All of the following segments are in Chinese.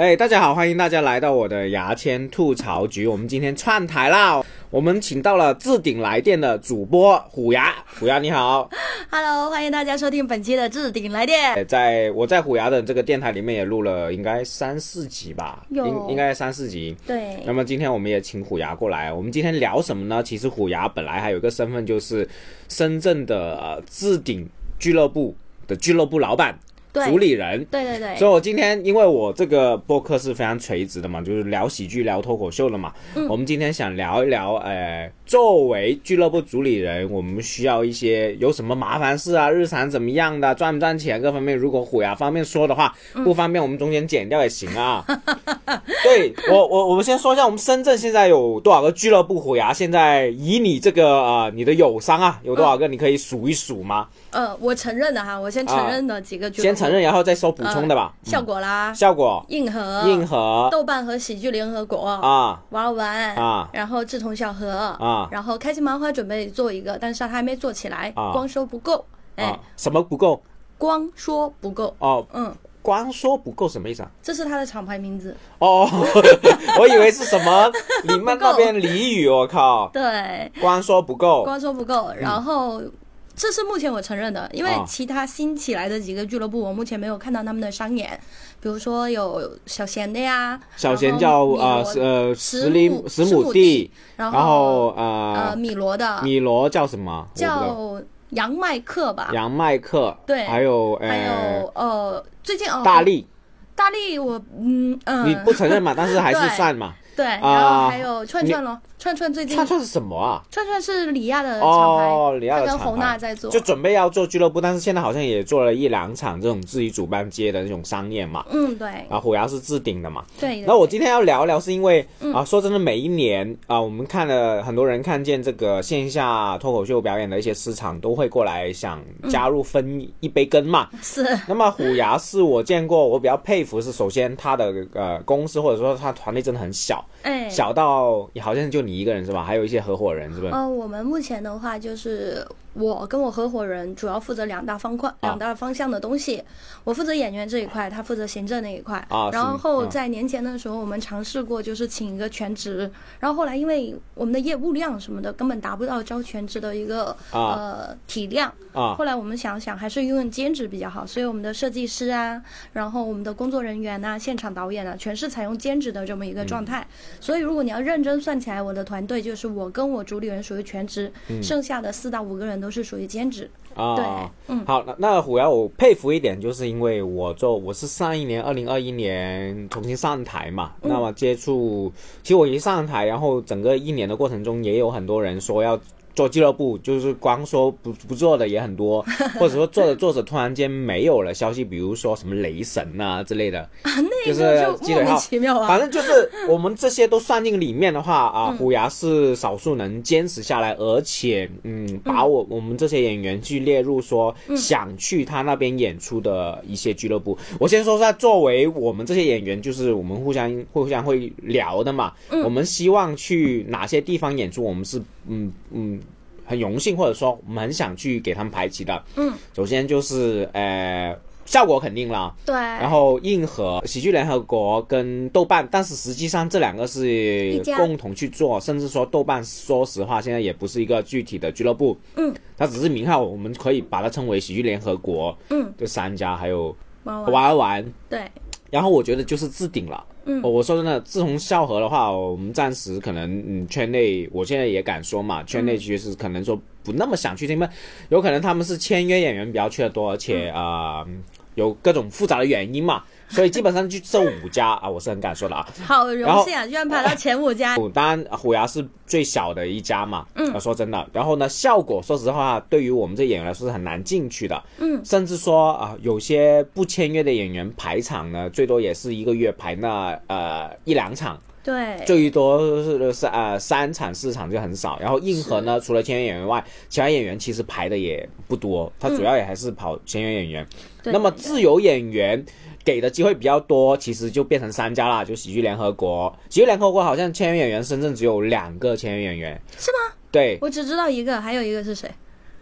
哎，大家好，欢迎大家来到我的牙签吐槽局。我们今天串台啦，我们请到了置顶来电的主播虎牙。虎牙你好，Hello，欢迎大家收听本期的置顶来电。在我在虎牙的这个电台里面也录了应该三四集吧，应应该三四集。对。那么今天我们也请虎牙过来，我们今天聊什么呢？其实虎牙本来还有一个身份就是深圳的置顶俱乐部的俱乐部老板。主理人，对对对，所以我今天因为我这个播客是非常垂直的嘛，就是聊喜剧、聊脱口秀的嘛。嗯，我们今天想聊一聊，呃，作为俱乐部主理人，我们需要一些有什么麻烦事啊？日常怎么样的？赚不赚钱？各方面，如果虎牙方面说的话，不方便，我们中间剪掉也行啊。对我，我我们先说一下，我们深圳现在有多少个俱乐部？虎牙现在以你这个啊，你的友商啊，有多少个？你可以数一数吗？呃，我承认的哈，我先承认的几个先承认，然后再说补充的吧。效果啦，效果，硬核，硬核，豆瓣和喜剧联合国啊，玩玩啊，然后志同小合啊，然后开心麻花准备做一个，但是他还没做起来，光说不够，哎，什么不够？光说不够哦，嗯，光说不够什么意思啊？这是他的厂牌名字。哦，我以为是什么你们那边俚语，我靠，对，光说不够，光说不够，然后。这是目前我承认的，因为其他新起来的几个俱乐部，我目前没有看到他们的商演。比如说有小贤的呀，小贤叫呃呃十里十亩地，然后呃米罗的米罗叫什么？叫杨麦克吧？杨麦克对，还有还有呃最近哦大力大力我嗯嗯你不承认嘛？但是还是 算嘛。对，然后还有串串咯。串串最近串串是什么啊？串串是李亚的厂牌，哦，李亚的厂牌，跟红娜在做，就准备要做俱乐部，但是现在好像也做了一两场这种自己主办接的那种商业嘛。嗯，对。啊，虎牙是置顶的嘛。对。那我今天要聊一聊，是因为啊，说真的，每一年啊，我们看了很多人看见这个线下脱口秀表演的一些市场，都会过来想加入分一杯羹嘛。是。那么虎牙是我见过，我比较佩服是，首先他的呃公司或者说他团队真的很小，哎，小到好像就你你一个人是吧？还有一些合伙人是不是？呃，我们目前的话就是。我跟我合伙人主要负责两大方块、两大方向的东西。我负责演员这一块，他负责行政那一块。啊，然后在年前的时候，我们尝试过就是请一个全职，然后后来因为我们的业务量什么的根本达不到招全职的一个呃体量。啊。后来我们想想还是用兼职比较好，所以我们的设计师啊，然后我们的工作人员呐、现场导演啊，全是采用兼职的这么一个状态。所以如果你要认真算起来，我的团队就是我跟我主理人属于全职，剩下的四到五个人。都是属于兼职啊，对，嗯，好，那那虎牙我佩服一点，就是因为我做我是上一年二零二一年重新上台嘛，那么接触，其实我一上台，然后整个一年的过程中，也有很多人说要。做俱乐部就是光说不不做的也很多，或者说做着做着突然间没有了消息，比如说什么雷神啊之类的，就是莫名其妙啊。反正就是我们这些都算进里面的话啊，虎牙是少数能坚持下来，而且嗯，把我我们这些演员去列入说想去他那边演出的一些俱乐部。我先说下，作为我们这些演员，就是我们互相互相会聊的嘛，我们希望去哪些地方演出，我们是嗯嗯。很荣幸，或者说我们很想去给他们排期的。嗯，首先就是呃，效果肯定了。对。然后硬核、喜剧联合国跟豆瓣，但是实际上这两个是共同去做，甚至说豆瓣，说实话现在也不是一个具体的俱乐部。嗯。它只是名号，我们可以把它称为喜剧联合国。嗯。这三家还有玩玩玩。对。然后我觉得就是置顶了。嗯，我说真的，自从笑和的话，我们暂时可能嗯，圈内我现在也敢说嘛，圈内其实可能说不那么想去，因为有可能他们是签约演员比较去的多，而且啊，有各种复杂的原因嘛。所以基本上就这五家啊，我是很敢说的啊。好荣幸啊，居然排到前五家。当然，虎牙是最小的一家嘛。嗯。说真的，然后呢，效果说实话，对于我们这演员来说是很难进去的。嗯。甚至说啊，有些不签约的演员排场呢，最多也是一个月排那呃一两场。对。最多是是呃三场四场就很少。然后硬核呢，除了签约演员外，其他演员其实排的也不多。他主要也还是跑签约演员。对。那么自由演员。给的机会比较多，其实就变成三家啦，就喜剧联合国。喜剧联合国好像签约演员，深圳只有两个签约演员，是吗？对，我只知道一个，还有一个是谁？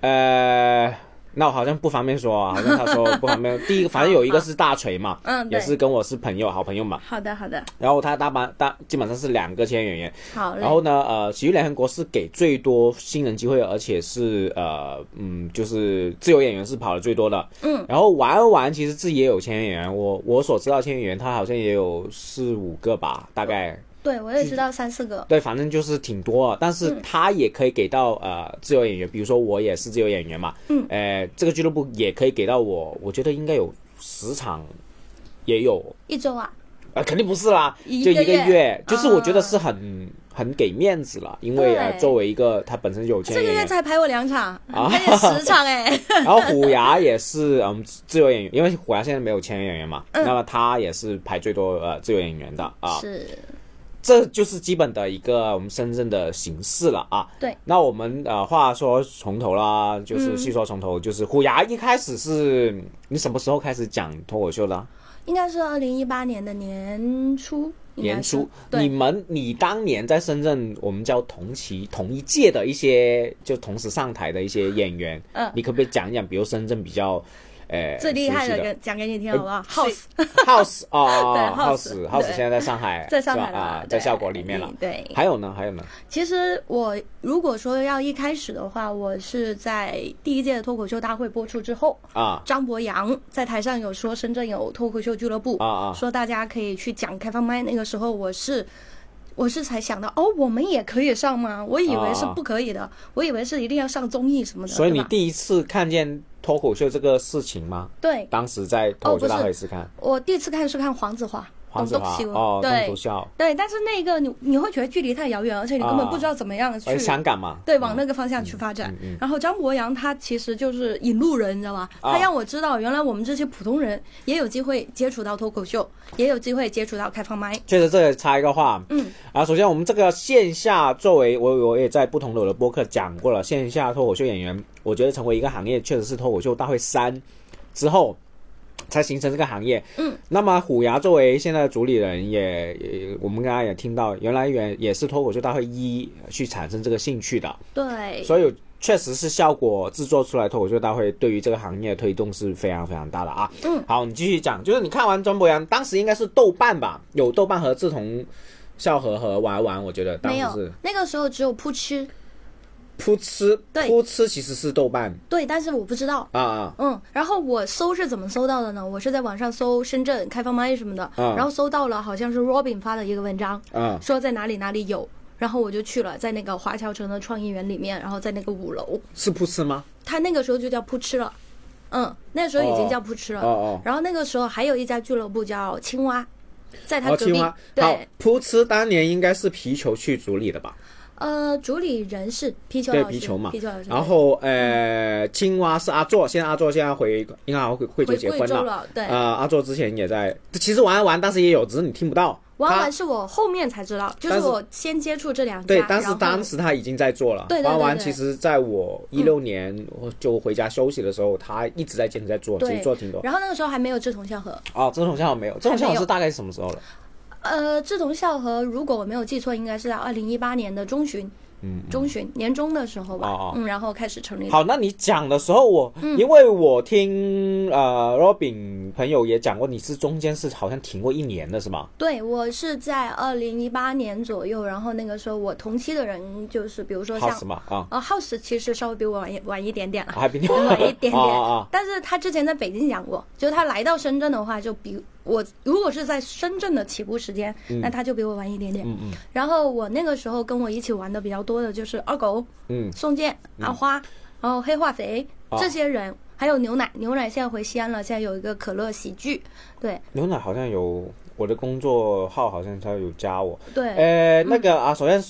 呃，那我好像不方便说啊，好像他说不方便。第一个，反正有一个是大锤嘛，嗯也是跟我是朋友，好朋友嘛。好的好的，然后他大班大基本上是两个签约演员，好。然后呢，呃，喜剧联合国是给最多新人机会，而且是呃，嗯，就是自由演员是跑的最多的。嗯，然后玩玩其实自己也有签约演员，我我所知道签约演员他好像也有四五个吧，大概。对我也知道三四个，对，反正就是挺多的，但是嗯。他也可以给到呃自由演员，比如说我也是自由演员嘛，嗯，呃，这个俱乐部也可以给到我，我觉得应该有十场，也有，一周啊，呃，肯定不是啦，就一个个月月，就是我觉得啊是很、很给面子了，因为呃，作为一个他本身有钱这个月才排我两场，啊。还有十场哎。然后虎牙也是嗯自由演员，因为虎牙现在没有签约演员嘛，嗯。那么他也是排最多呃自由演员的啊，是，这就是基本的一个我们深圳的形式了啊。对，那我们呃话说从头啦，就是嗯细说从头，就是虎牙一开始是你什么时候开始讲脱口秀的啊？应该是二零一八年的年初，年初，你，们你当年在深圳，我们叫同期同一届的一些就同时上台的一些演员，嗯你可不可以讲一讲，比如深圳比较呃最厉害的的跟讲给你听好不好？House House 哦 House，House 对现在在上海，在上海了，，在对效果里面了。对，还有呢，还有呢，其实我如果说要一开始的话，我是在第一届的脱口秀大会播出之后，啊张博洋在台上有说深圳有脱口秀俱乐部，啊啊说大家可以去讲开放麦。那个时候我是。我是才想到哦，我们也可以上吗？我以为是不可以的，我以为是一定要上综艺什么的。所以你第一次看见脱口秀这个事情吗？对当时在脱口秀哦不是大会是看我第一次看是看黄子华，黄子华东东哦，东对对，但是那个你你会觉得距离太遥远，而且你根本不知道怎么样去、哎，香港嘛，对，往那个方向去发展。然后张博洋他其实就是引路人，你知道吗？啊。他让我知道，原来我们这些普通人也有机会接触到脱口秀，也有机会接触到开放麦。确实，这个插一个话，嗯，啊，首先我们这个线下作为我我也在不同的我的播客讲过了，线下脱口秀演员，我觉得成为一个行业，确实是脱口秀大会三。之后才形成这个行业。嗯，那么虎牙作为现在的主理人也，也我们刚刚也听到，原来原也是脱口秀大会一去产生这个兴趣的，对，所以确实是效果制作出来脱口秀大会对于这个行业推动是非常非常大的啊。嗯，好，你继续讲，就是你看完张博洋，当时应该是豆瓣吧，有豆瓣和志同笑合和玩玩，我觉得当没有时那个时候只有扑哧，扑哧，对扑哧其实是豆瓣对，但是我不知道。啊啊嗯，然后我搜是怎么搜到的呢？我是在网上搜深圳开放麦什么的，嗯然后搜到了好像是 Robin 发的一个文章，啊说在哪里哪里有，然后我就去了，在那个华侨城的创意园里面，然后在那个五楼，是扑哧吗？他那个时候就叫扑哧了，嗯，那时候已经叫扑哧了。哦哦然后那个时候还有一家俱乐部叫青蛙，在他哦，隔壁。青蛙好对，，扑哧当年应该是皮球去组里的吧？呃，主理人是皮球老师，对皮球嘛皮球老师。然后呃，青蛙是阿座，现在阿座现在回应该好像回贵州结婚了。对。啊、阿座之前也在，其实玩玩当时也有，只是你听不到。他玩玩是我后面才知道，就是是我先接触这两家。对，但是当时他已经在做了。对对对玩玩其实在我一六年就回家休息的时候，他一直在坚持在做，其实做挺多。然后那个时候还没有志同相合。哦，志同相合没有，志同相合是大概是什么时候了？呃，志同校合，如果我没有记错，应该是在二零一八年的中旬，嗯，中旬年中的时候吧。哦哦嗯，然后开始成立。好，那你讲的时候我，嗯因为我听呃 Robin 朋友也讲过，你是中间是好像停过一年的是吗？对我是在二零一八年左右，然后那个时候我同期的人就是比如说像 House 嘛啊，呃 House 其实稍微比我晚一晚一点点了。还比你晚一点点，啊啊啊但是他之前在北京讲过，就是他来到深圳的话，就比我如果是在深圳的起步时间，那他就比我晚一点点。嗯嗯。然后我那个时候跟我一起玩的比较多的就是二狗、嗯，宋健、阿花，然后黑化肥、啊。这些人，还有牛奶。牛奶现在回西安了，现在有一个可乐喜剧，对。牛奶好像有我的工作号，好像他有加我。对，呃，那个啊，首先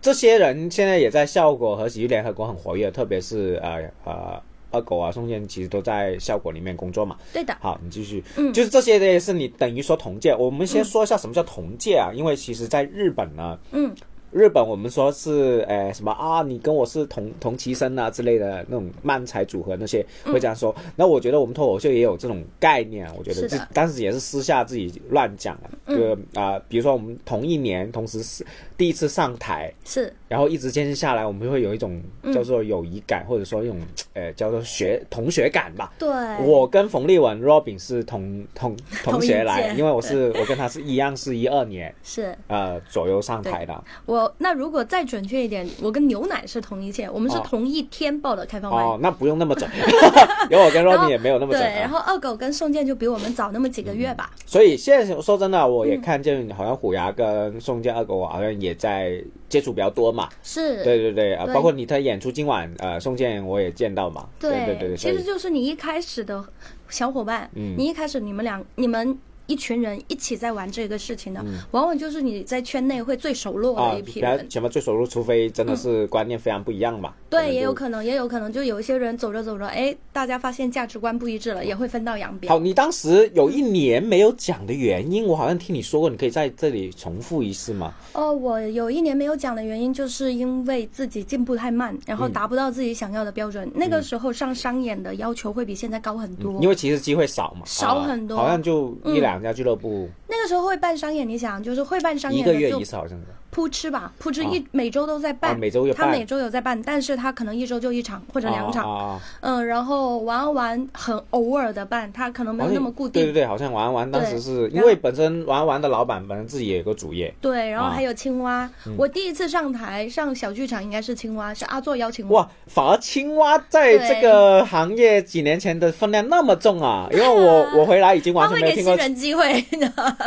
这些人现在也在效果和喜剧联合国很活跃，特别是呃呃二狗啊、宋健，其实都在效果里面工作嘛。对的，好，你继续。嗯就是这些也是你等于说同届。我们先说一下什么叫同届啊，因为其实在日本呢，嗯，日本我们说是呃什么啊，你跟我是同同期生啊之类的那种漫才组合那些会这样说。那我觉得我们脱口秀也有这种概念，啊，我觉得是的这但是也是私下自己乱讲的。就啊、比如说我们同一年同时是第一次上台，是然后一直坚持下来，我们会有一种叫做友谊感，或者说一种呃叫做学同学感吧。对，我跟冯立文 Robin 是同同 同学来，因为我是 我跟他是一样，是一二年是呃左右上台的。我那如果再准确一点，我跟牛奶是同一届，我们是哦同一天报的开放麦。哦，那不用那么准，有我跟 Robin 也没有那么对，准、啊。然后二狗跟宋健就比我们早那么几个月吧。所以现在说真的，我嗯也看见好像虎牙跟宋健二狗好像也在接触比较多嘛。是，对对对，啊，包括你的演出今晚，呃，宋健我也见到嘛。对对对，其实就是你一开始的小伙伴，嗯你一开始你们俩你们。一群人一起在玩这个事情的，嗯往往就是你在圈内会最熟络啊的一，批人。全部最熟络，除非真的是观念非常不一样嘛。对，也有可能，也有可能，就有一些人走着走着，哎，大家发现价值观不一致了，也会分道扬镳。好，你当时有一年没有讲的原因，我好像听你说过，你可以在这里重复一次吗？哦，我有一年没有讲的原因，就是因为自己进步太慢，然嗯后达不到自己想要的标准。那个时候上商演的要求会比现在高很多。因为其实机会少嘛，啊少很多嗯好像就一两家俱乐部，那个时候会办商演，你想，就是会办商一演的就个月一次，好像是。扑哧吧，扑哧一、啊每周都在办，啊每周有他每周有在办，但是他可能一周就一场或者两场，嗯，然后玩玩很偶尔的办，他可能没有那么固定，对对对，好像玩玩当时是因为本身玩玩的老板本身自己也有个主业。对，然后还有青蛙，我第一次上台上小剧场应该是青蛙，是阿作邀请我。哇，反而青蛙在这个行业几年前的分量那么重啊！因为我我回来已经完全没有听过。人机会，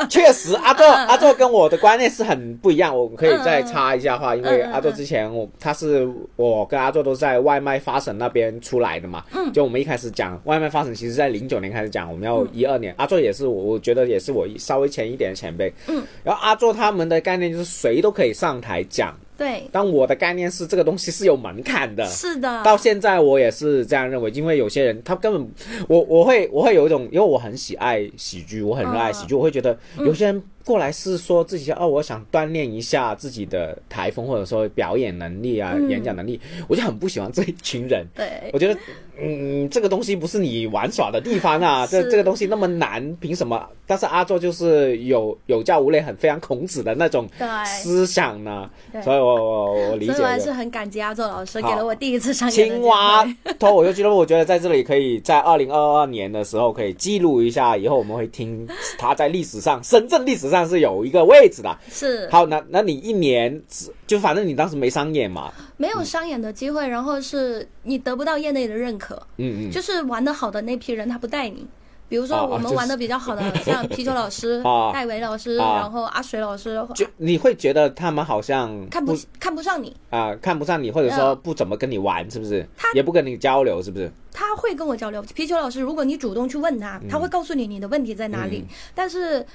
确实，阿作 阿作跟我的观念是很不一样。我可以再插一下话，因为阿作之前我他是我跟阿作都在外卖发省那边出来的嘛。嗯。就我们一开始讲外卖发省，其实在零九年开始讲，我们要一二年。阿作也是我，我觉得也是我稍微前一点的前辈。嗯。然后阿作他们的概念就是谁都可以上台讲，对，但我的概念是这个东西是有门槛的。是的，到现在我也是这样认为，因为有些人他根本，我我会我会有一种，因为我很喜爱喜剧，我很热爱喜剧，我会觉得有些人过来是说自己哦，我想锻炼一下自己的台风或者说表演能力啊、演讲能力，我就很不喜欢这一群人。对我觉得，嗯，这个东西不是你玩耍的地方啊，这这个东西那么难，凭什么？但是阿作就是有有教无类，很非常孔子的那种思想呢，对。所以我我我理解所以我还是。很感激阿作老师给了我第一次上青蛙脱口秀俱乐部，我觉得在这里可以在二零二二年的时候可以记录一下，以后我们会听他在历史上，深圳历史上是有一个位置的。是。好，那那你一年只就反正你当时没商演嘛，没有商演的机会，然后是你得不到业内的认可，嗯嗯，就是玩的好的那批人他不带你。比如说我们玩的比较好的，像皮球老师、啊戴维老师，啊然后阿水老师，就你会觉得他们好像看不看不上你，啊、看不上你，或者说嗯不怎么跟你玩，是不是他？也不跟你交流，是不是？他会跟我交流。皮球老师，如果你主动去问他，嗯他会告诉你你的问题在哪里。但是，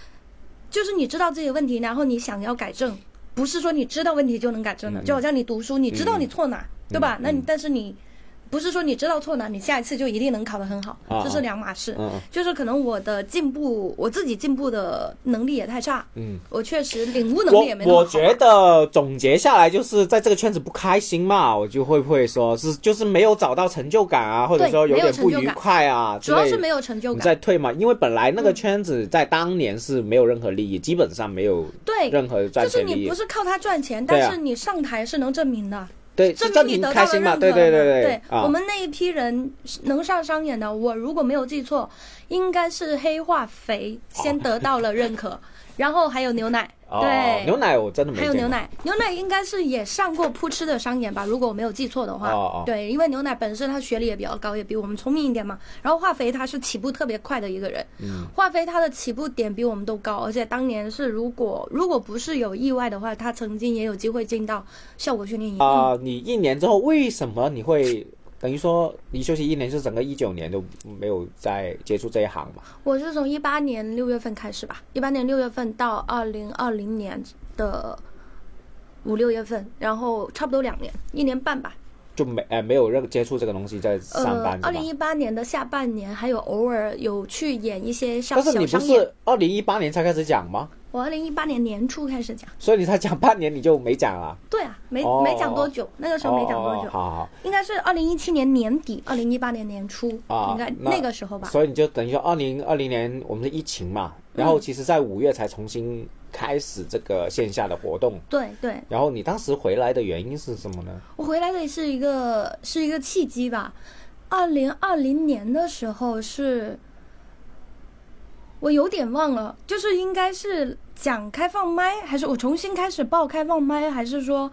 就是你知道自己的问题，然后你想要改正，不是说你知道问题就能改正的。就好像你读书，你知道你错哪，对吧？那你但是你。不是说你知道错哪，你下一次就一定能考得很好，啊这是两码事。就是可能我的进步，我自己进步的能力也太差，嗯，我确实领悟能力也没那么好。我我觉得总结下来就是在这个圈子不开心嘛，我就会不会说是就是没有找到成就感啊，或者说有点不愉快啊。主要是没有成就你感。在退嘛，因为本来那个圈子在当年是没有任何利益，基本上没有对，任何赚就是钱利益你不。是靠它赚钱，但是你上台是能证明的。证明你得？到了认可对对对对对，啊我，们那一批人能上商演的，我如果没有记错，应该是黑化肥先得到了认可，然后还有牛奶，哦对，牛奶我真的没见过还有牛奶，牛奶应该是也上过扑哧的商演吧，如果我没有记错的话。哦哦对，因为牛奶本身他学历也比较高，也比我们聪明一点嘛。然后化肥他是起步特别快的一个人，嗯，化肥他的起步点比我们都高，而且当年是如果如果不是有意外的话，他曾经也有机会进到效果训练营。啊、你一年之后为什么你会等于说你休息一年，是整个一九年都没有再接触这一行嘛？我是从一八年六月份开始吧，一八年六月份到二零二零年的五六月份，然后差不多两年，一年半吧。就没呃没有任接触这个东西在上呃班？二零一八年的下半年还有偶尔有去演一些小但是你不。是二零一八年才开始讲吗？我二零一八年年初开始讲，所以你才讲半年你就没讲了？对啊，没、哦没讲多久，那个时候没讲多久，哦好好应该是二零一七年年底，二零一八年年初，啊应该那那个时候吧，。所以你就等于说二零二零年我们的疫情嘛，然嗯后其实在五月才重新开开始这个线下的活动。对对，然后你当时回来的原因是什么呢？我回来的是一个是一个契机吧。二零二零年的时候是，我有点忘了，就是应该是讲开放麦，还是我重新开始报开放麦，还是说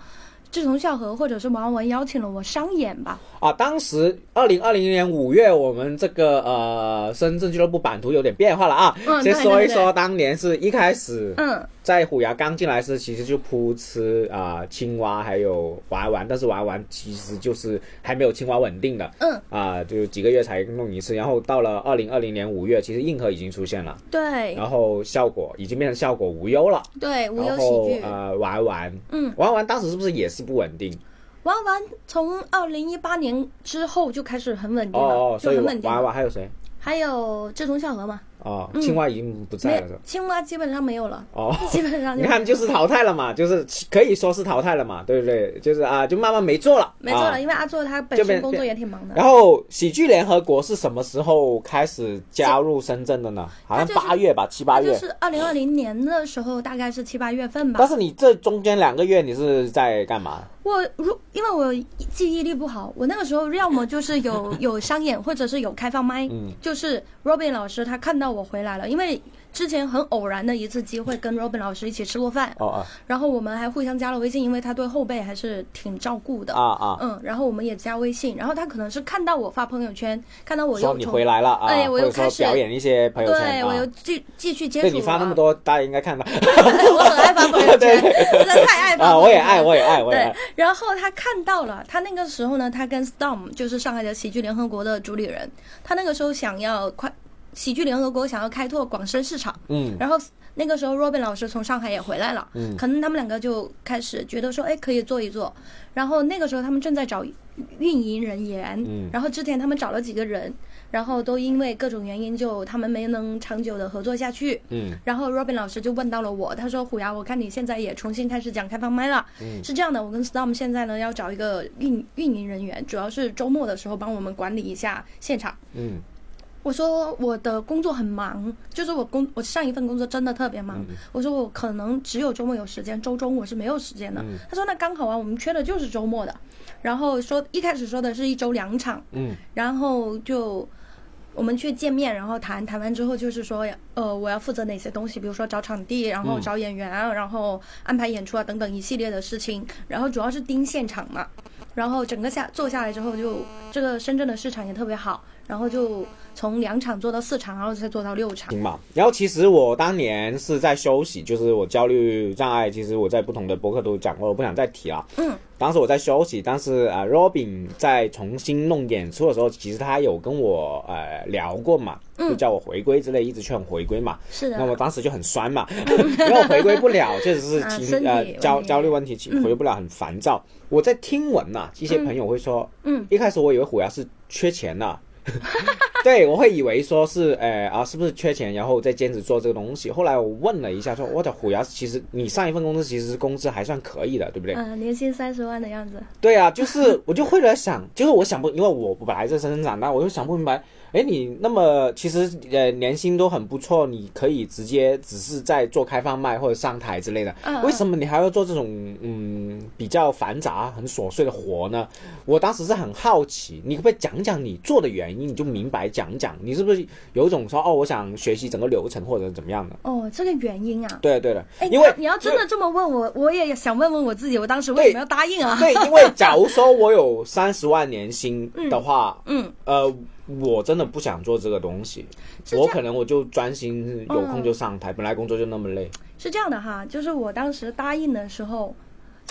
志同笑合，或者是王文邀请了我商演吧？啊，当时二零二零年五月，我们这个呃深圳俱乐部版图有点变化了啊。嗯先说一说，当年是一开始，嗯，在虎牙刚进来时，其实就扑吃啊、青蛙还有玩玩，但是玩玩其实就是还没有青蛙稳定的，嗯啊、就几个月才弄一次。然后到了二零二零年五月，其实硬核已经出现了，对然后效果已经变成效果无忧了。对，无忧喜剧。呃玩玩，嗯，玩玩当时是不是也是不稳定？玩玩从二零一八年之后就开始很稳定了，哦哦，所以就很稳定玩。玩还有谁？还有志同笑合嘛？哦，青蛙已经不在了是吧？青蛙基本上没有了，哦，基本上你看就是淘汰了嘛，就是可以说是淘汰了嘛，对不对？就是啊，就慢慢没做了，没做了，啊因为阿作他本身工作也挺忙的。然后喜剧联合国是什么时候开始加入深圳的呢？好像八月吧，七八月。那就是二零二零年的时候，大概是七八月份吧但。是你这中间两个月你是在干嘛？我如因为我记忆力不好，我那个时候要么就是有有商演，或者是有开放麦。嗯就是 Robin 老师他看到我回来了，因为之前很偶然的一次机会跟 Robin 老师一起吃过饭，哦啊然后我们还互相加了微信，因为他对后辈还是挺照顾的。啊啊！嗯，然后我们也加微信，然后他可能是看到我发朋友圈，看到我又你又回来了啊，哎我又开始表演一些朋友圈啊对我又。继继续接触对了。你发那么多，大家应该看到 我很爱发朋友圈，真的太爱发啊！朋友圈我也爱，我也爱，我也对爱。，然后他看到了，他那个时候呢，他跟 Storm 就是上海的喜剧联合国的主理人，他那个时候想要快喜剧联合国想要开拓广深市场，嗯。然后那个时候 Robin 老师从上海也回来了，嗯。可能他们两个就开始觉得说，哎，可以做一做。然后那个时候他们正在找运营人员，嗯。然后之前他们找了几个人，然后都因为各种原因就他们没能长久的合作下去。嗯。然后 Robin 老师就问到了我，他说：“虎牙，我看你现在也重新开始讲开放麦了，嗯。是这样的，我跟 Storm 现在呢要找一个运运营人员，主要是周末的时候帮我们管理一下现场。”嗯我说我的工作很忙，就是我工我上一份工作真的特别忙。我说我可能只有周末有时间，周中我是没有时间的。嗯他说那刚好啊，我们缺的就是周末的。然后说一开始说的是一周两场，嗯然后就我们去见面，然后谈谈完之后就是说，呃，我要负责哪些东西，比如说找场地，然后嗯找演员，然后安排演出啊等等一系列的事情，然后主要是盯现场嘛。然后整个下做下来之后就，这个深圳的市场也特别好，然后就从两场做到四场，然后再做到六场。行吧。然后其实我当年是在休息，就是我焦虑障碍，其实我在不同的博客都讲过，我不想再提了。嗯，当时我在休息，但是啊、呃、，Robin 在重新弄演出的时候，其实他有跟我呃聊过嘛，就叫我回归之类，一直劝我回归嘛。是的，那我当时就很酸嘛，因为我回归不了，确实是情、啊呃焦焦虑问题，回归不了，很烦躁。我在听闻呐、一些朋友会说，嗯，一开始我以为虎牙是缺钱的。对，我会以为说是，呃啊，是不是缺钱，然后再兼职做这个东西。后来我问了一下，说我的虎牙其实你上一份工资其实工资还算可以的，对不对？嗯、年薪三十万的样子。对啊，就是我就会来想，就是我想不，因为我本来在深圳长大，我就想不明白，哎，你那么其实呃年薪都很不错，你可以直接只是在做开放麦或者上台之类的，嗯为什么你还要做这种嗯比较繁杂、很琐碎的活呢？我当时是很好奇，你可不可以讲讲你做的原因？你就明白讲讲，你是不是有一种说哦，我想学习整个流程或者怎么样的？哦，这个原因啊。对对的，哎，因为你要真的这么问我，我也想问问我自己，我当时为什么要答应啊？对，因为假如说我有三十万年薪的话，嗯，呃，我真的不想做这个东西，我可能我就专心有空就上台，本来工作就那么累，是这样的哈，就是我当时答应的时候，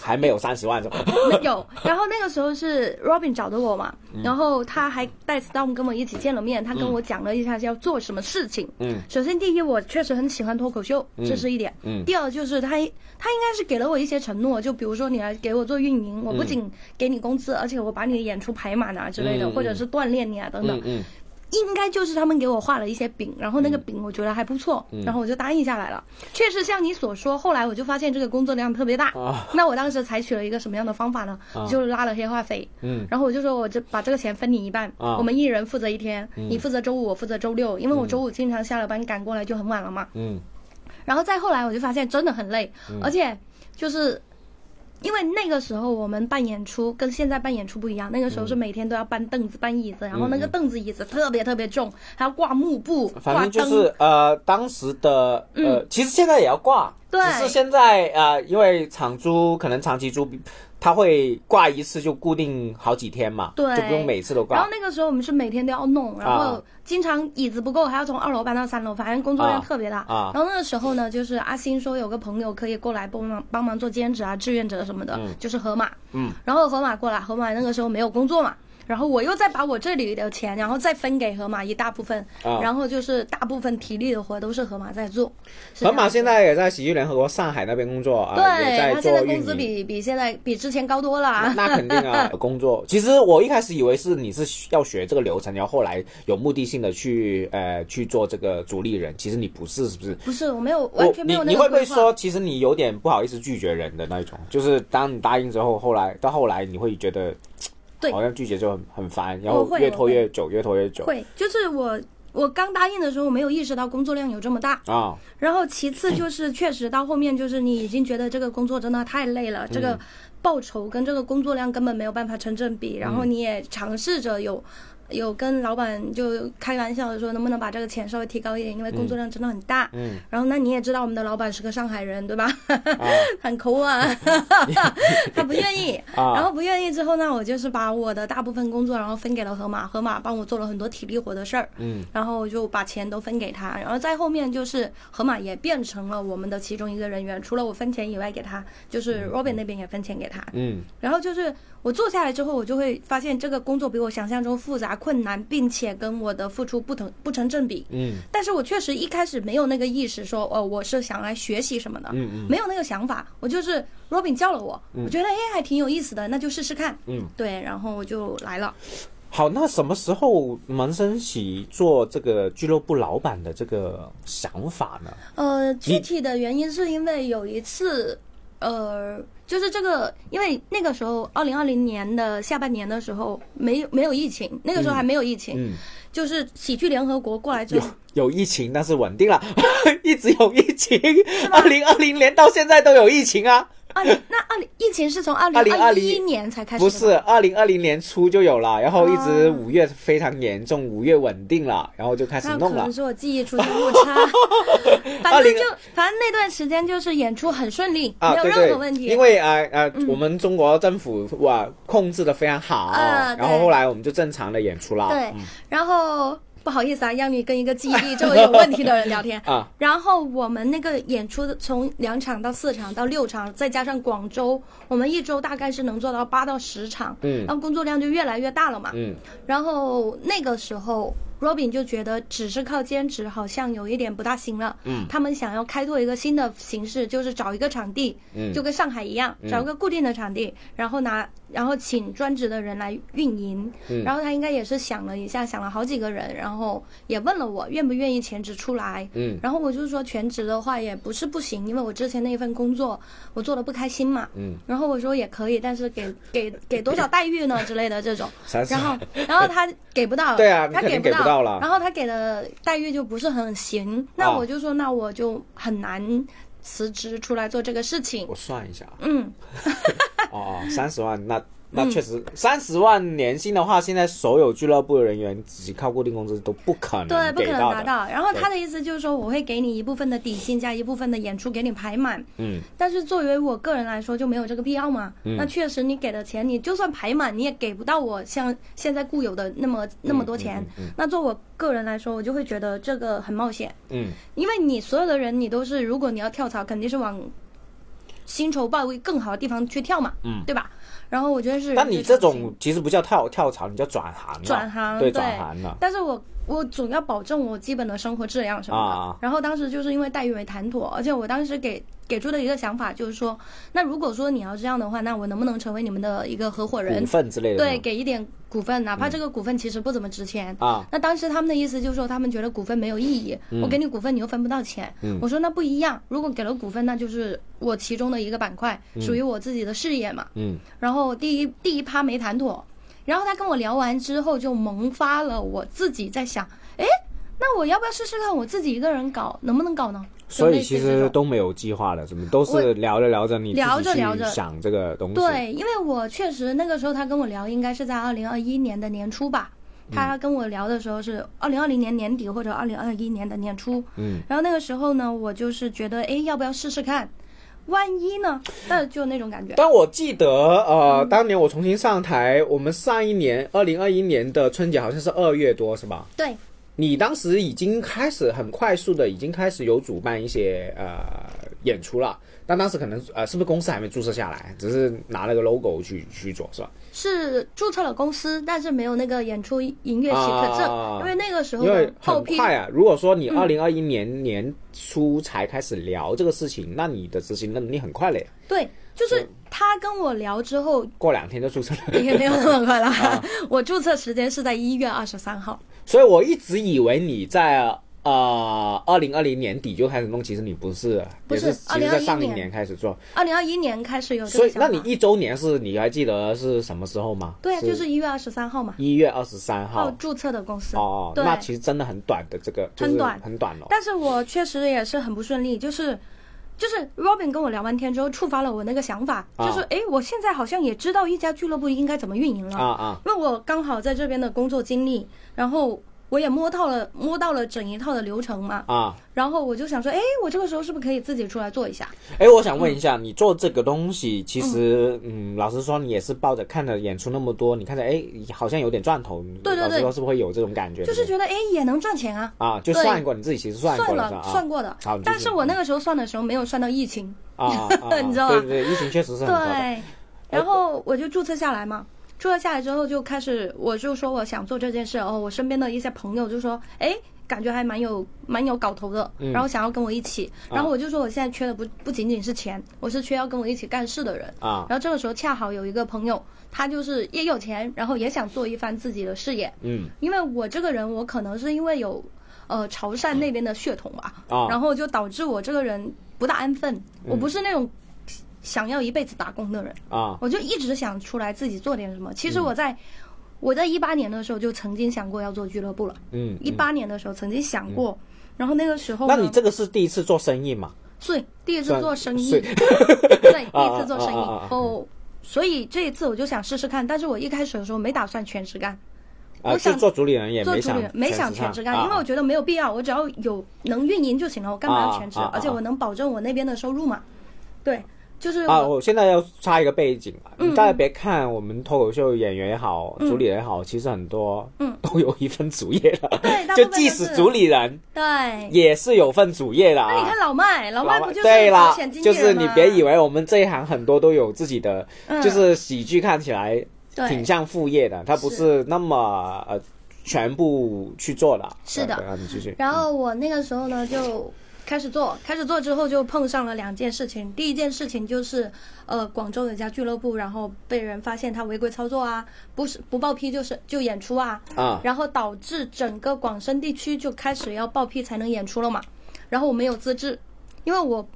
还没有三十万是吧？没 有，然后那个时候是 Robin 找的我嘛，嗯然后他还带 Storm 跟我一起见了面，他跟我讲了一下要做什么事情。嗯首先第一，我确实很喜欢脱口秀，这是一点。嗯第二就是他他应该是给了我一些承诺，就比如说你来给我做运营，我不仅给你工资，而且我把你的演出排满啊之类的，或者是锻炼你啊等等。嗯嗯应该就是他们给我画了一些饼，然后那个饼我觉得还不错，嗯然后我就答应下来了。确实像你所说，后来我就发现这个工作量特别大。啊那我当时采取了一个什么样的方法呢？就是拉了黑化肥，嗯然后我就说我就把这个钱分你一半，啊我们一人负责一天，你负责周五，我负责周六，因为我周五经常下了班赶过来就很晚了嘛。嗯然后再后来我就发现真的很累，嗯而且就是。因为那个时候我们办演出跟现在办演出不一样，那个时候是每天都要搬凳子、搬椅子，然后那个凳子、椅子特别特别重，还要挂幕布、反挂灯。正就是呃，当时的呃，其实现在也要挂，对只是现在呃，因为场租可能长期租，它会挂一次就固定好几天嘛，对就不用每次都挂然后。那个时候我们是每天都要弄，然后经常椅子不够，还要从二楼搬到三楼，反正工作量啊特别大。啊然后那个时候呢，就是阿星说有个朋友可以过来帮忙帮忙做兼职啊、志愿者什么的，就是河马。嗯。然后河马过来，河马那个时候没有工作嘛。然后我又再把我这里的钱，然后再分给河马一大部分，啊然后就是大部分体力的活都是河马在做。河马现在也在喜剧联合国上海那边工作啊，也对在他现在工。资比比现在比之前高多了啊。那肯定啊，工作。其实我一开始以为是你是要学这个流程，然后后来有目的性的去呃去做这个主力人。其实你不是，是不是？不是，我没有完全没有那你你会不会。说，其实你有点不好意思拒绝人的那一种？就是当你答应之后，后来到后来你会觉得，对好像拒绝就很很烦，然后会越拖越久，越拖越久会，就是我我刚答应的时候，我没有意识到工作量有这么大。啊。然后其次就是确实到后面就是你已经觉得这个工作真的太累了，这个报酬跟这个工作量根本没有办法成正比，然后你也尝试着有。有跟老板就开玩笑的说，能不能把这个钱稍微提高一点，因为工作量真的很大。嗯，然后那你也知道，我们的老板是个上海人，对吧？啊 很抠啊，他不愿意。啊然后不愿意之后呢，我就是把我的大部分工作，然后分给了河马，河马帮我做了很多体力活的事儿。嗯，然后我就把钱都分给他，然后在后面就是河马也变成了我们的其中一个人员，除了我分钱以外给他，就是 Robin 那边也分钱给他。嗯然后就是我做下来之后，我就会发现这个工作比我想象中复杂困难，并且跟我的付出不成不成正比。嗯但是我确实一开始没有那个意识说，哦，我是想来学习什么的，嗯嗯没有那个想法。我就是 Robin 叫了我，我觉得哎还挺有意思的，那就试试看。嗯，对，然后我就来了。好，那什么时候萌生起做这个俱乐部老板的这个想法呢？呃，具体的原因是因为有一次，呃，就是这个，因为那个时候二零二零年的下半年的时候，没有没有疫情，那个时候还没有疫情，嗯，就是喜剧联合国过来之有后，有疫情，但是稳定了，一直有疫情，二零二零年到现在都有疫情啊。二零那二零疫情是从二零二一年才开始，不是，二零二零年初就有了，然后一直哦五月非常严重，五月稳定了，然后就开始弄了。那可能。是我记忆出现误差，反正就反正那段时间就是演出很顺利，啊，没有任何问题。因为呃呃，我们中国政府哇控制的非常好，啊然后后来我们就正常的演出了。对嗯，然后不好意思啊，让你跟一个记忆力这么有问题的人聊天。啊，然后我们那个演出从两场到四场到六场，再加上广州，我们一周大概是能做到八到十场，嗯然后工作量就越来越大了嘛。嗯然后那个时候，Robin 就觉得只是靠兼职好像有一点不大行了。嗯他们想要开拓一个新的形式，就是找一个场地，嗯就跟上海一样，找一个固定的场地，然后拿，然后请专职的人来运营。嗯然后他应该也是想了一下，想了好几个人，然后也问了我愿不愿意全职出来。嗯然后我就说全职的话也不是不行，因为我之前那一份工作我做的不开心嘛。嗯，然后我说也可以，但是给给给多少待遇呢之类的这种。然后然后他给不到，对啊他给不到了。然后他给的待遇就不是很行，那啊。我就说那我就很难辞职出来做这个事情。我。算一下，嗯，哦哦，三十万，那那确实三十万年薪的话，现在所有俱乐部的人员只靠固定工资都不可能对，不可能能给到的。达到。然后他的意思就是说，我会给你一部分的底薪加一部分的演出给你排满。嗯但是作为我个人来说，就没有这个必要嘛。嗯那确实，你给的钱，你就算排满，你也给不到我像现在固有的那么那么多钱。嗯嗯那做我个人来说，我就会觉得这个很冒险，嗯因为你所有的人，你都是如果你要跳槽，肯定是往薪酬报位更好的地方去跳嘛，嗯。对吧？然后我觉得是。但你这种其实不叫跳跳槽，你叫转行转行对转行了。但是我我总要保证我基本的生活质量什么的。啊然后当时就是因为待遇没谈妥，而且我当时给给出的一个想法就是说，那如果说你要这样的话，那我能不能成为你们的一个合伙人股？份之类的。对，给一点股份，哪怕这个股份其实不怎么值钱。啊，那当时他们的意思就是说，他们觉得股份没有意义，我给你股份你又分不到钱。嗯我说那不一样，如果给了股份，那就是我其中的一个板块，属于我自己的事业嘛。嗯然后第一第一趴没谈妥，然后他跟我聊完之后，就萌发了我自己在想，哎，那我要不要试试看我自己一个人搞，能不能搞呢？所以其实都没有计划的，什么都是聊着聊着你聊着聊着想这个东西。对，因为我确实那个时候他跟我聊，应该是在二零二一年的年初吧。他跟我聊的时候是二零二零年年底或者二零二一年的年初，嗯，然后那个时候呢，我就是觉得，哎，要不要试试看？万一呢？那就那种感觉。但我记得，呃，嗯当年我重新上台，我们上一年二零二一年的春节好像是二月多，是吧？对，你当时已经开始很快速的，已经开始有主办一些呃演出了，但当时可能呃是不是公司还没注册下来，只是拿了个 logo 去去做，是吧？是注册了公司，但是没有那个演出营业许可证，啊。因为那个时候因为很快啊，如果说你嗯。二零二一年年初才开始聊这个事情，那你的执行能力很快嘞，对，就是他跟我聊之后，过两天就注册了。也没有那么快啦。啊 我注册时间是在一月二十三号。所以我一直以为你在呃二零二零年底就开始弄，其实你不是，不是其实在2021上一年年开始做。二零二一年开始有这所以。那你一周年是你还记得是什么时候吗？对啊，就是一月二十三号嘛，一月二十三号。号注册的公司。哦，对那其实真的很短的，这个就是很短很短了。但是我确实也是很不顺利，就是就是 Robin 跟我聊完天之后，触发了我那个想法，啊。就是诶，我现在好像也知道一家俱乐部应该怎么运营了，啊啊。因为我刚好在这边的工作经历，然后我也摸到了摸到了整一套的流程嘛，啊！然后我就想说，哎，我这个时候是不是可以自己出来做一下？哎，我想问一下，你做这个东西，其实嗯，老实说，你也是抱着看着演出那么多，你看着哎，好像有点赚头。对对对老实说，是不是会有这种感觉？就是觉得哎也能赚钱啊。啊，就算过，你自己其实算过算了，算过的但是我那个时候算的时候没有算到疫情，啊 你知道吧对对对，疫情确实是很。对，然后我就注册下来嘛。注册下来之后就开始，我就说我想做这件事哦。我身边的一些朋友就说，哎，感觉还蛮有蛮有搞头的，嗯然后想要跟我一起。然后我就说我现在缺的不不仅仅是钱，我是缺要跟我一起干事的人。啊然后这个时候恰好有一个朋友，他就是也有钱，然后也想做一番自己的事业。嗯因为我这个人，我可能是因为有呃潮汕那边的血统吧，啊然后就导致我这个人不大安分，我嗯不是那种想要一辈子打工的人，啊。我就一直想出来自己做点什么。其实我在、我在一八年的时候就曾经想过要做俱乐部了，嗯，一八年的时候曾经想过，然后那个时候那你这个是第一次做生意嘛？对第一次做生意，对，第啊一次做生意。哦。所以这一次我就想试试看，但是我一开始的时候没打算全职干，我想做主理人也做主没想理人没想全全职干，啊因为我觉得没有必要，我只要有能运营就行了，我干嘛要全职？而且我能保证我那边的收入嘛。对，就是啊，我我现在要插一个背景啊，嗯你大家别看我们脱口秀演员也好，主理人也好，其实很多嗯。都有一份主业的，对就即使主理人对。也是有份主业的啊。那你看。老麦，老麦不就是对啦保险，经纪就是你别以为我们这一行很多都有自己的，嗯。就是喜剧看起来挺像副业的，它不是那么呃全部去做的。是的。然后我那个时候呢，就开始做，开始做之后就碰上了两件事情。第一件事情就是，呃，广州有一家俱乐部，然后被人发现他违规操作啊，不是不报批就是就演出啊，啊然后导致整个广深地区就开始要报批才能演出了嘛。然后我没有资质，因为我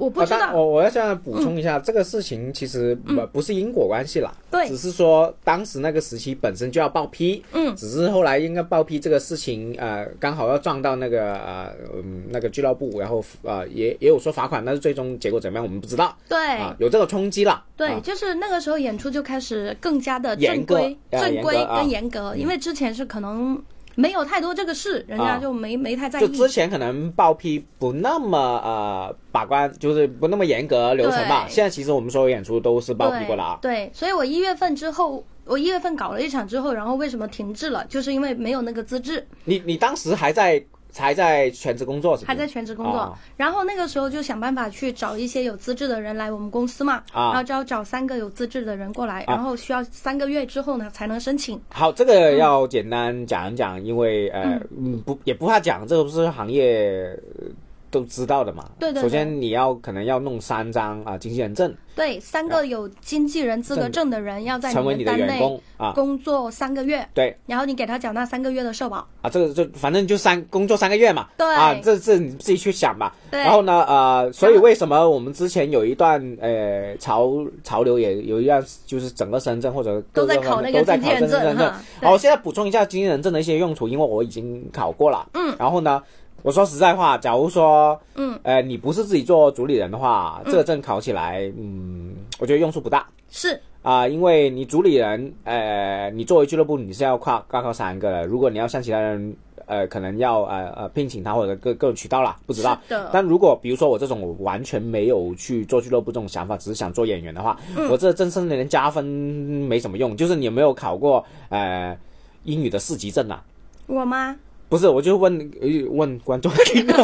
我不知道，我我要现在补充一下，这个事情其实不、不是因果关系啦，对。只是说当时那个时期本身就要报批，嗯。只是后来应该报批这个事情，呃，刚好要撞到那个呃嗯那个俱乐部，然后呃也也有说罚款，但是最终结果怎么样我们不知道。对。啊，有这个冲击啦，对，啊。就是那个时候演出就开始更加的严格正规、啊正规严格啊。跟严格，因为之前是可能没有太多这个事，人家啊就没、没太在意。就之前可能报批不那么呃把关，就是不那么严格流程吧。现在其实我们所有演出都是报批过了啊。对，所以我一月份之后，我一月份搞了一场之后，然后为什么停滞了？就是因为没有那个资质，你你当时还在还在全职工作？还在全职工作。哦然后那个时候就想办法去找一些有资质的人来我们公司嘛，啊然后就要找三个有资质的人过来，然后需要三个月之后呢才能申请。好，这个要简单讲一讲，因为呃，嗯，不也不怕讲，这个不是行业呃都知道的嘛。对对对首先你要可能要弄三张啊经纪人证，对，三个有经纪人资格证的人要在成为你的员工啊。工作三个月，对然后你给他缴纳三个月的社保。啊，这个就反正就三工作三个月嘛。对啊，这这你自己去想吧。对然后呢，呃，所以为什么我们之前有一段呃潮潮流也有一段就是整个深圳或者都在考那个都在考经纪人证好，我现在补充一下经纪人证的一些用途，因为我已经考过了。嗯，然后呢，我说实在话，假如说，嗯，呃，你不是自己做主理人的话，这个证考起来，嗯，我觉得用处不大是，啊、因为你主理人，呃，你作为俱乐部你是要跨挂靠三个的，如果你要向其他人，呃，可能要呃呃聘请他或者各各种渠道啦，不知道。但如果比如说我这种我完全没有去做俱乐部这种想法，只是想做演员的话，嗯我这真是连加分没什么用。就是你有没有考过呃英语的四级证啊？我吗？不是，我就问呃问观众听的。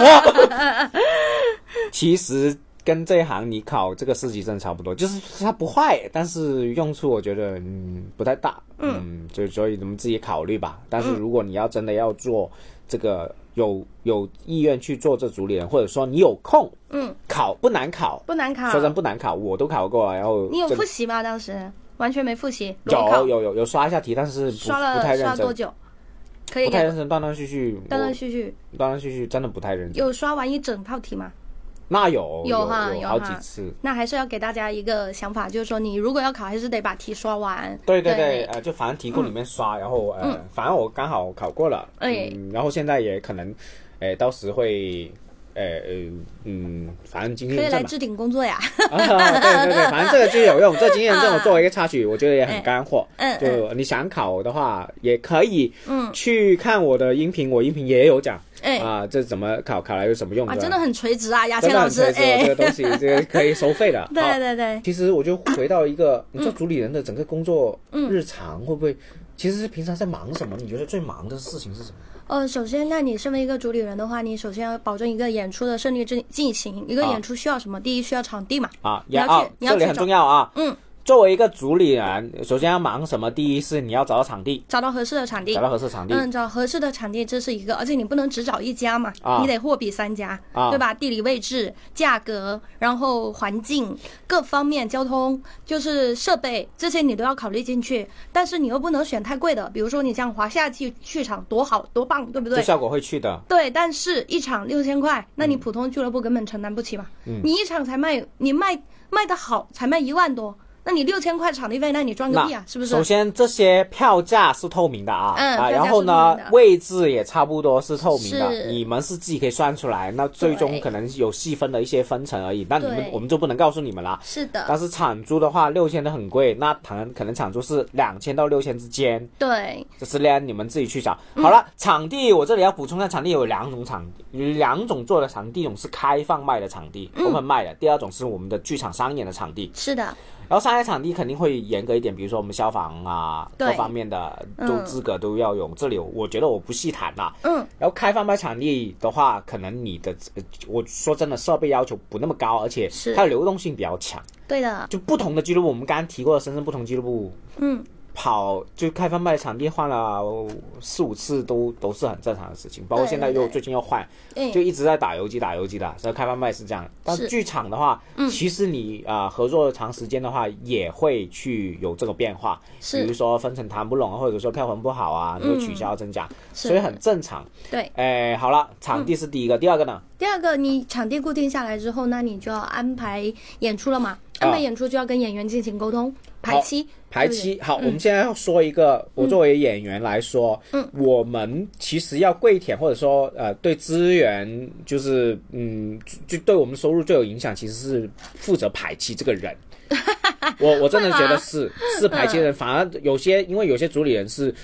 其实跟这一行你考这个四级证差不多，就是它不坏，但是用处我觉得嗯不太大。嗯，就所以你们自己考虑吧。但是如果你要真的要做这个有有意愿去做这主理人，或者说你有空，嗯，考不难考，不难考。说真不难考，我都考过了。然后你有复习吗？当时完全没复习，有有有有刷一下题，但是不太认真，了刷多久？可以不太认真，断断续续，断断续续断断续续，真的不太认真。有刷完一整套题吗？那有有哈有好几次。那还是要给大家一个想法，就是说你如果要考，还是得把题刷完。对对对，对呃，就反正题库里面刷，然后呃，反正我刚好考过了，哎嗯，然后现在也可能，哎，到时会，呃呃，嗯，反正经可以验证嘛，来置顶工作呀。啊，对对对，反正这个就有用，这经验证我作为一个插曲，我觉得也很干货。嗯就你想考的话，也可以，嗯，去看我的音频，我音频也有讲，哎啊，这怎么考，考来有什么用啊，真的很垂直啊，牙真签老师，的很垂直，哎，这个东西 这个可以收费的。对对对，其实我就回到一个，你做主理人的整个工作嗯日常会不会，其实是平常在忙什么？你觉得最忙的事情是什么？呃，首先，那你身为一个主理人的话，你首先要保证一个演出的顺利进进行。一个啊演出需要什么？第一，需要场地嘛。啊，你要去也啊，这里很你要去找重要啊。嗯，作为一个主理人，首先要忙什么？第一是你要找到场地，找到合适的场地找。到合适场地。嗯，找合适的场地这是一个，而且你不能只找一家嘛，啊你得货比三家，啊对吧？地理位置、价格，然后环境各方面、交通，就是设备这些你都要考虑进去。但是你又不能选太贵的，比如说你像华夏剧剧场多好多棒，对不对？这效果会去的。对，但是一场六千块，那你普通俱乐部根本承担不起嘛。嗯你一场才卖，你卖卖的好才卖一万多，那你六千块场地费，那你赚个屁啊，是不是？首先，这些票价是透明的啊，啊，然后呢位置也差不多是透明的，你们是自己可以算出来。那最终可能有细分的一些分成而已，那你们我们就不能告诉你们了。是的，但是场租的话，六千都很贵，那可能可能场租是两千到六千之间，对，就是呢你们自己去找。嗯好了，场地我这里要补充一下，场地有两种场，有两种做的场地，一种是开放卖的场地、e n 卖的；第二种是我们的剧场商演的场地。是的，然后商业场地肯定会严格一点，比如说我们消防啊各方面的都嗯资格都要有。这里我觉得我不细谈了。嗯，然后开放麦场地的话，可能你的呃我说真的设备要求不那么高，而且它的流动性比较强。对的，就不同的俱乐部，我们刚刚提过的深圳不同俱乐部嗯，跑就开放卖场地换了四五次都都是很正常的事情，包括现在又最近又换，哎就一直在打游击打游击的，所以开放卖是这样。但是剧场的话，嗯其实你啊、呃合作长时间的话，也会去有这个变化，比如说分成谈不拢，或者说票房不好啊，你会取消增加，所以很正常。对。哎，好了，场地是第一个，第二个呢？第二个，你场地固定下来之后，那你就要安排演出了嘛？安排演出就要跟演员进行沟通排期，排期好，我们现在要说一个，我作为演员来说，嗯，我们其实要跪舔，或者说呃，对资源就是嗯，就就对我们收入最有影响，其实是负责排期这个人。我我真的觉得是是排期的人，反而有些因为有些主理人是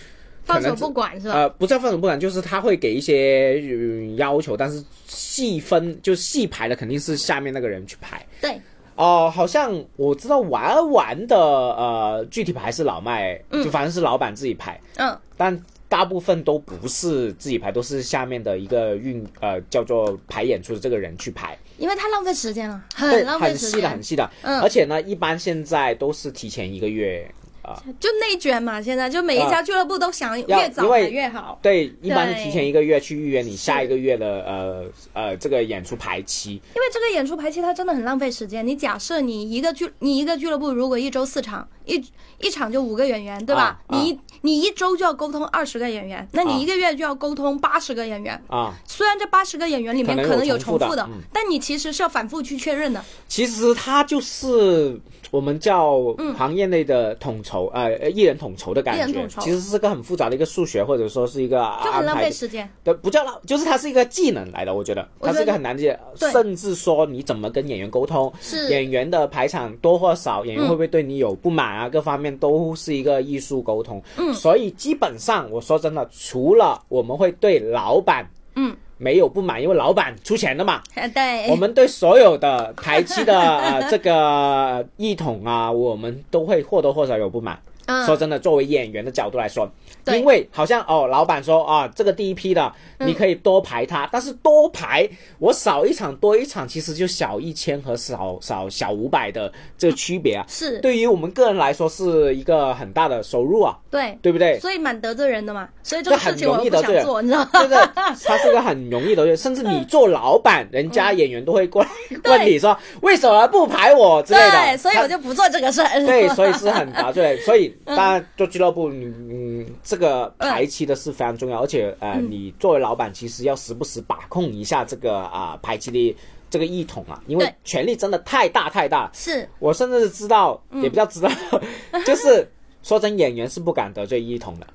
放手不管是吧？呃，不叫放手不管，就是他会给一些、呃要求，但是细分就细排的肯定是下面那个人去排。对，哦、好像我知道玩玩的呃具体牌是老麦，就反正是老板自己排，嗯，但大部分都不是自己排，都是下面的一个运呃叫做排演出的这个人去排，因为太浪费时间了，很浪费时很细的，很，细的，嗯。而且呢，一般现在都是提前一个月啊、就内卷嘛。现在就每一家俱乐部都想越早越好。对，一般提前一个月去预约你下一个月的呃呃这个演出排期，因为这个演出排期它真的很浪费时间。你假设你一个俱你一个俱乐部如果一周四场，一一场就五个演员，对吧？啊啊你一你一周就要沟通二十个演员，那啊你一个月就要沟通八十个演员。啊，虽然这八十个演员里面可能有重复的复的，嗯但你其实是要反复去确认的。其实它就是我们叫行业内的统筹，呃，艺人统筹的感觉嗯艺人统，筹其实是个很复杂的一个数学，或者说是一个就很浪。费时间。对，不叫浪，就是它是一个技能来的，我觉得它是一个很难的，对甚至说你怎么跟演员沟通，是演员的排场多或少，演员嗯会不会对你有不满啊，各方面都是一个艺术沟通。嗯。所以基本上我说真的，除了我们会对老板嗯，没有不满，因为老板出钱的嘛，哎，对，我们对所有的台期的 呃这个系统啊，我们都会或多或少有不满。嗯。说真的，作为演员的角度来说，因为好像哦，老板说啊，这个第一批的嗯你可以多排他，但是多排我少一场多一场，其实就小一千和少少小五百的这个区别啊。是对于我们个人来说是一个很大的收入啊，对，对不对？所以蛮得罪人的嘛。所以这这很个事情我容易得罪人又不想做，你知道吗？对不对？它是个很容易得罪，甚至你做老板，人家演员都会过来问你说为什么不排我之类的。对，所以我就不做这个事儿。对，所以是很得罪，所以当然做俱乐部，你嗯，这个排期的是非常重要，而且呃，嗯你作为老板，其实要时不时把控一下这个啊、排期的这个系统啊，因为权力真的太大太大，是我甚至知道，嗯也比较知道，就是说真，演员是不敢得罪一统的。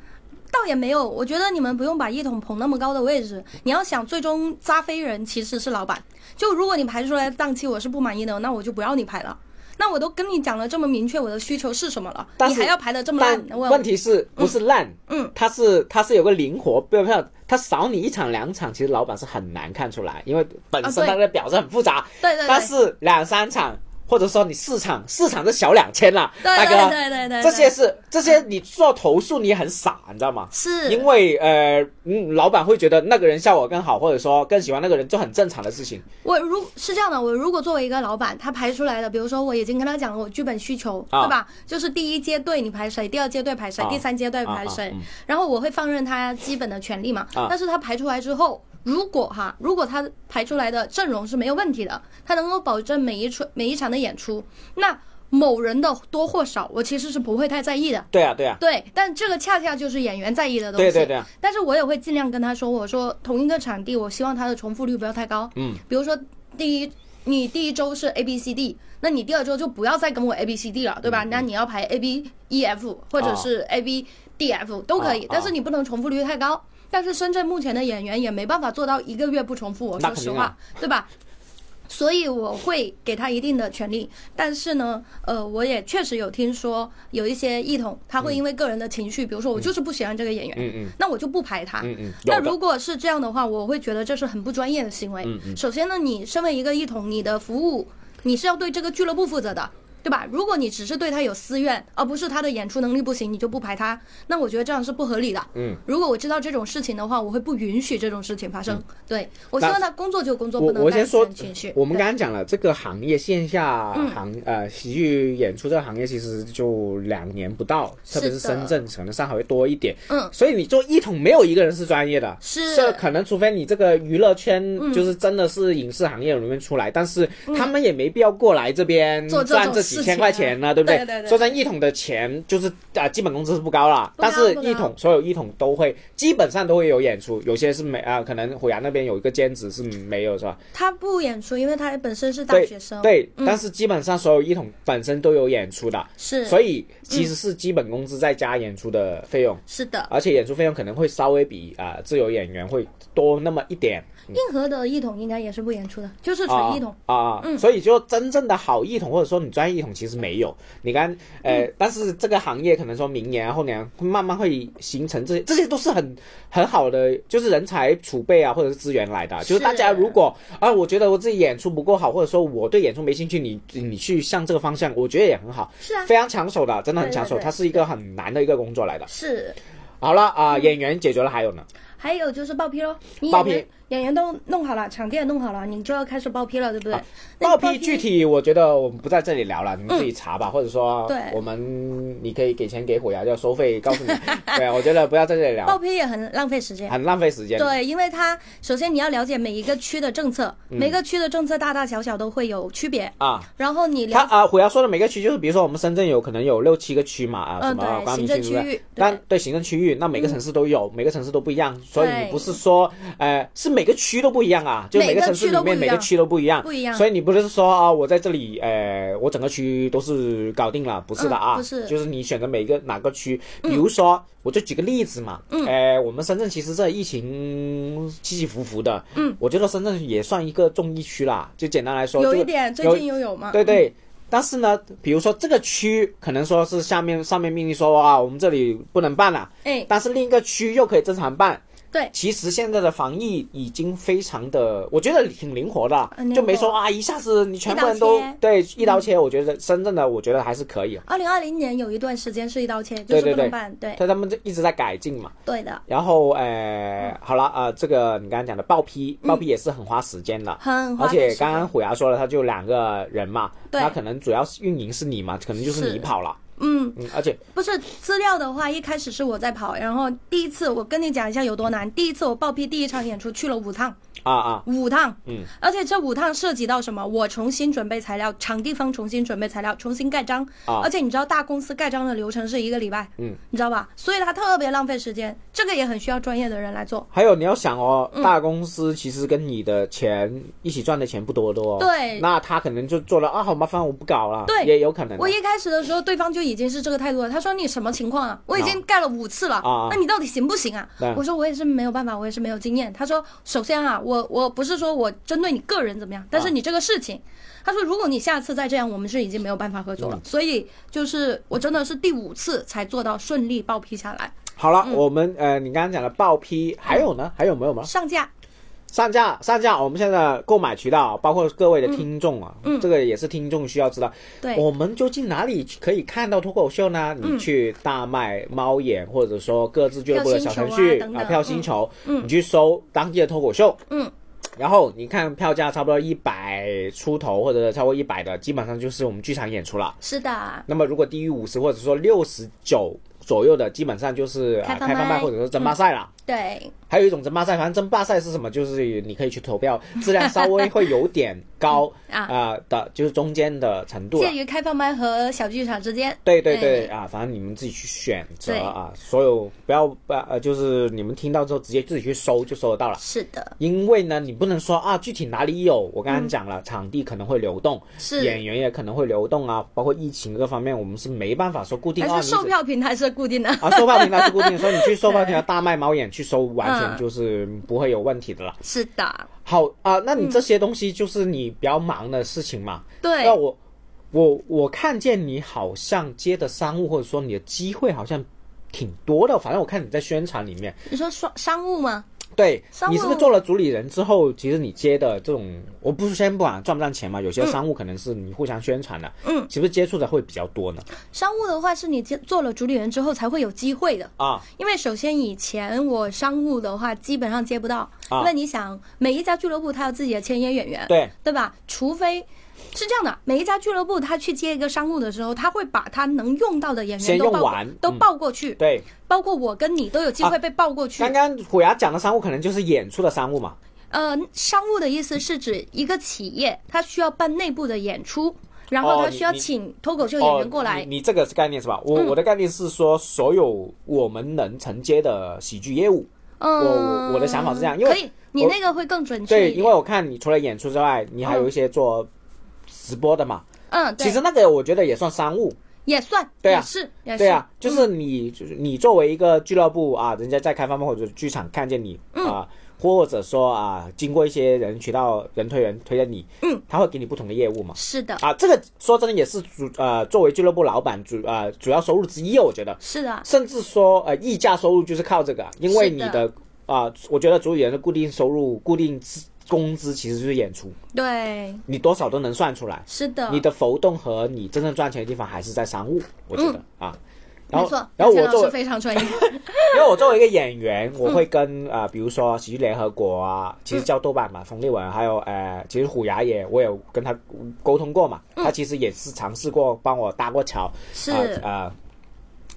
倒也没有，我觉得你们不用把一统捧那么高的位置。你要想，最终扎飞人其实是老板。就如果你排出来的档期我是不满意的，那我就不要你排了。那我都跟你讲了这么明确我的需求是什么了，你还要排的这么烂，我问题是不是烂？嗯，它是它是有个灵活，不要不要，他少你一场两场，其实老板是很难看出来，因为本身啊对它的表是很复杂。对对对但是两三场，或者说你市场，市场是小两千了，对大哥。对对对对，这些是这些你做投诉你也很傻，你知道吗？是因为呃，嗯，老板会觉得那个人效果更好，或者说更喜欢那个人，就很正常的事情。我如是这样的，我如果作为一个老板，他排出来的，比如说我已经跟他讲了我剧本需求，啊对吧？就是第一阶队你排谁，第二阶队排谁，啊第三阶队排谁，啊啊嗯然后我会放任他基本的权利嘛。啊但是他排出来之后，如果哈，如果他排出来的阵容是没有问题的，他能够保证每一出每一场的演出，那某人的多或少，我其实是不会太在意的。对啊，对啊，对，但这个恰恰就是演员在意的东西。对对对啊但是我也会尽量跟他说，我说同一个场地，我希望它的重复率不要太高。嗯，比如说第一，你第一周是 A B C D，那你第二周就不要再跟我 A B C D 了，对嗯吧？那你要排 A B E F 或者是 A B D F 都可以，哦但是你不能重复率太高。但是深圳目前的演员也没办法做到一个月不重复，我说实话对吧？所以我会给他一定的权利，但是呢，呃，我也确实有听说有一些艺统，他会因为个人的情绪，比如说我就是不喜欢这个演员，嗯嗯那我就不排他。嗯嗯。那如果是这样的话，我会觉得这是很不专业的行为。嗯嗯首先呢，你身为一个艺统，你的服务你是要对这个俱乐部负责的，对吧？如果你只是对他有私怨，而不是他的演出能力不行，你就不排他，那我觉得这样是不合理的。嗯，如果我知道这种事情的话，我会不允许这种事情发生。对我希望他工作就工作，不能带我先说情绪。，我们刚刚讲了这个行业线下嗯行、呃喜剧演出这个行业其实就两年不到，特别是深圳，可能上海会多一点。嗯，所以你做一统没有一个人是专业的，是这可能除非你这个娱乐圈嗯就是真的是影视行业里面出来，但是他们也没必要过来这边做这种赚这几千事情块钱呢，对不对？对对说真，一桶的钱就是啊、基本工资是不高啦，但是一桶所有一桶都会基本上都会有演出，有些是没啊、可能虎牙那边有一个兼职是没有是吧？他不演出，因为他本身是大学生。对，嗯。但是基本上所有一桶本身都有演出的，是，所以其实是基本工资再加演出的费用，是的。而且演出费用可能会稍微比啊、自由演员会多那么一点。硬核的一统应该也是不演出的，就是纯啊一统。啊啊，嗯所以就真正的好一统，或者说你专业一统，其实没有。你看，呃，嗯但是这个行业可能说明年啊、后年会慢慢会形成这些，这些都是很很好的，就是人才储备啊，或者是资源来的。就是大家如果啊，我觉得我自己演出不够好，或者说我对演出没兴趣，你你去向这个方向，我觉得也很好，是啊，非常抢手的，真的很抢手。对对对它是一个很难的一个工作来的。是。好了啊、演员解决了，还有呢？还有就是报批喽，你报批演员演员都弄好了，场地也弄好了，你就要开始报批了，对不对？那报批具体我觉得我们不在这里聊了，你们自己查吧，或者说对我们你可以给钱给虎牙要收费，告诉你。对，我觉得不要在这里聊报，批也很浪费时间。很浪费时间。对，因为它首先你要了解每一个区的政策，嗯每个区的政策大大小小都会有区别。啊，然后你了他啊，虎牙说的每个区就是，比如说我们深圳有可能有六七个区嘛，啊，嗯什么对行政光明区，域对？但对对行政区域，那每个城市都有，每个城市都不一样，所以你不是说，呃，是每个区都不一样啊，就每每个个城市里面每个区都不一样，不一样。所以你不是说啊，我在这里，呃，我整个区都是搞定了，不是的啊，嗯不是。就是你选择每个哪个区，比如说，我就举个例子嘛，嗯，呃，我们深圳其实这疫情起起伏伏的，嗯，我觉得深圳也算一个重疫区啦，就简单来说，这个有一点，最近又有嘛？对对。但是呢，比如说这个区可能说是下面上面命令说啊，我们这里不能办了，哎，但是另一个区又可以正常办。对，其实现在的防疫已经非常的，我觉得挺灵活的就没说啊一下子你全部人都一对一刀切。我觉得深圳的，我觉得还是可以。二零二零年有一段时间是一刀切，就是不能办。对他他们就一直在改进嘛。对的，然后呃，好了呃，这个你刚刚讲的报批，报批也是很花时间的。很花而且刚刚虎牙说了，他就两个人嘛，对那可能主要是运营是你嘛，可能就是是你跑了。嗯，嗯，而且不是资料的话，一开始是我在跑，然后第一次我跟你讲一下有多难。第一次我报批第一场演出去了五趟，啊啊，五趟，嗯，而且这五趟涉及到什么？我重新准备材料，场地方重新准备材料，重新盖章，啊而且你知道大公司盖章的流程是一个礼拜，嗯，你知道吧？所以它特别浪费时间，这个也很需要专业的人来做。还有你要想哦，嗯大公司其实跟你的钱一起赚的钱不多的哦。对那他可能就做了啊，好麻烦，我不搞了。对也有可能。我一开始的时候，对方就已经是这个态度了。他说：“你什么情况啊？我已经盖了五次了，啊那你到底行不行啊？”对我说：“我也是没有办法，我也是没有经验。”他说：“首先啊，我我不是说我针对你个人怎么样，但是你这个事情，他说如果你下次再这样，我们是已经没有办法合作嗯了。所以就是我真的是第五次才做到顺利报批下来，好了，我们呃，你刚刚讲的报批，还有呢？还有没有吗？上架。上架上架，我们现在购买渠道，包括各位的听众啊，嗯。这个也是听众需要知道。对，我们究竟哪里可以看到脱口秀呢？嗯。你去大麦、猫眼，或者说各自俱乐部的小程序啊票星球，嗯。你去搜当地的脱口秀，嗯，然后你看票价差不多一百出头，或者超过一百的，基本上就是我们剧场演出了。是的，那么如果低于五十或者说六十九左右的，基本上就是啊开放开放麦麦或者说争霸赛了。对，还有一种争霸赛，反正争霸赛是什么？就是你可以去投票，质量稍微会有点高 啊啊、的，就是中间的程度了介。于开放麦和小剧场之间。对对对哎啊，反正你们自己去选择啊，所有不要不要呃，就是你们听到之后直接自己去搜就搜得到了。是的，因为呢，你不能说啊，具体哪里有，我刚刚讲了，场地可能会流动，嗯是演员也可能会流动啊，包括疫情各方面，我们是没办法说固定啊，售票平台是固定的。啊，售票平台是固定的，所以你去售票平台 大卖猫眼去搜，完全嗯就是不会有问题的了。是的，好啊、那你这些东西就是你比较忙的事情嘛？对那我我我看见你好像接的商务或者说你的机会好像挺多的，反正我看你在宣传里面，你说商商务吗？对你是不是做了主理人之后，其实你接的这种，我不是先不管赚不赚钱嘛，有些商务可能是你互相宣传的，嗯，是不是接触的会比较多呢？商务的话是你接做了主理人之后才会有机会的。啊，因为首先以前我商务的话基本上接不到，啊因为你想每一家俱乐部他有自己的签约演员，对，对吧？除非是这样的，每一家俱乐部他去接一个商务的时候，他会把他能用到的演员都报都嗯报过去，对，包括我跟你都有机会被报过去。刚刚虎牙讲的商务可能就是演出的商务嘛，呃，商务的意思是指一个企业，它需要办内部的演出，然后它需要请脱口秀演员过来。哦、你你这个是概念是吧？我、嗯我的概念是说，所有我们能承接的喜剧业务，嗯，我我我的想法是这样因为可以，你那个会更准确对，因为我看你除了演出之外，你还有一些做直播的嘛。嗯，对。其实那个我觉得也算商务，也算，对啊是，对啊，就是你、就是你作为一个俱乐部啊，人家在开放麦或者剧场看见你、嗯。啊，或者说啊，经过一些人渠道人推人推荐你，嗯，他会给你不同的业务嘛。是的，啊，这个说真的也是主呃，作为俱乐部老板主呃主要收入之一，我觉得，是的，甚至说呃溢价收入就是靠这个，因为你的啊、我觉得主理人的固定收入、固定资工资其实就是演出，对，你多少都能算出来。是的，你的浮动和你真正赚钱的地方还是在商务，我觉得、啊，然后没错，然后我作为非常专业。因为我作为一个演员，我会跟啊、呃比如说喜剧联合国啊，其实叫豆瓣嘛，冯立文，还有呃，其实虎牙也我有跟他沟通过嘛，他其实也是尝试过帮我搭过桥，是。啊呃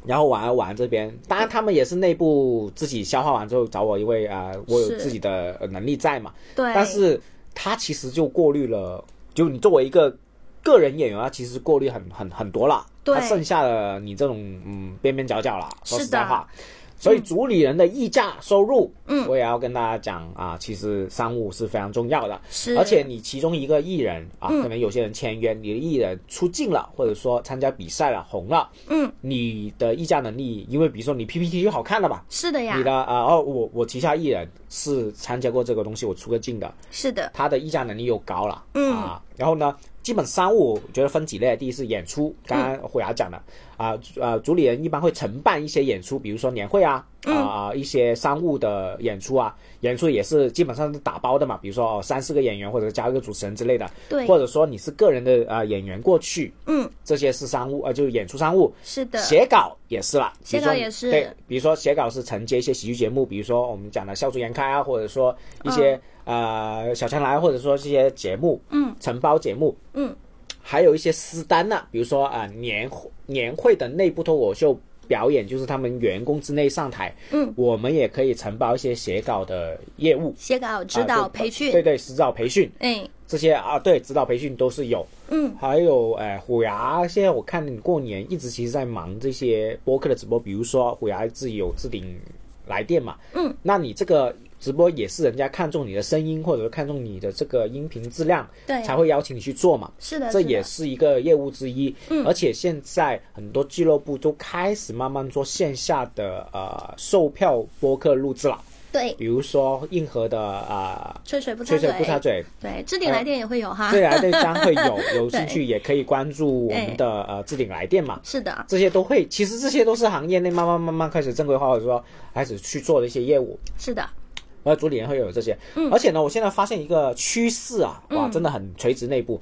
然后玩玩这边，当然他们也是内部自己消化完之后找我，因为啊、呃我有自己的呃能力在嘛，对，但是他其实就过滤了，就你作为一个个人演员啊，其实过滤很很很多了，对。他剩下的你这种嗯边边角角了，说实在话。所以主理人的溢价收入，嗯。我也要跟大家讲啊，其实商务是非常重要的，是。而且你其中一个艺人啊，嗯。可能有些人签约，你的艺人出镜了，或者说参加比赛了，红了，嗯，你的溢价能力，因为比如说你 PPT 就好看了吧，是的呀。你，的啊、哦，我我旗下艺人是参加过这个东西，我出个镜的，是的，他的溢价能力又高了，嗯。啊，然后呢，基本商务我觉得分几类，第一是演出，刚刚虎牙讲的，啊呃，主理人一般会承办一些演出，比如说年会啊，啊、啊一些商务的演出啊，演出也是基本上是打包的嘛，比如说哦三四个演员或者加一个主持人之类的，对。或者说你是个人的啊、呃演员过去，嗯，这些是商务，呃，就是演出商务，是的，写稿也是啦，写稿也是。对，比如说写稿是承接一些喜剧节目，比如说我们讲的笑逐颜开啊，或者说一些、呃小强来，或者说这些节目，嗯，承包节目，嗯，还有一些私单呐、比如说啊、呃年会年会的内部脱口秀表演，就是他们员工之内上台，嗯，我们也可以承包一些写稿的业务，写稿、指导、培训，对对，指导培训。哎，这些啊，对，指导培训都是有。嗯，还有，呃，虎牙现在我看你过年一直其实在忙这些播客的直播，比如说虎牙自己有置顶来电嘛，嗯，那你这个直播也是人家看中你的声音，或者是看中你的这个音频质量，对。才会邀请你去做嘛。是的，这也是一个业务之一，嗯，而且现在很多俱乐部都开始慢慢做线下的呃售票播客录制了，对，比如说硬核的啊、吹水不擦吹，水不插嘴，对，置顶来电也会有哈，对啊，对，将会有有 兴趣也可以关注我哎们的呃置顶来电嘛，是的，这些都会，其实这些都是行业内慢慢慢慢开始正规化，或者说开始去做的一些业务。是的，而主理人会有这些，而且呢，我现在发现一个趋势啊，哇，真的很垂直内部。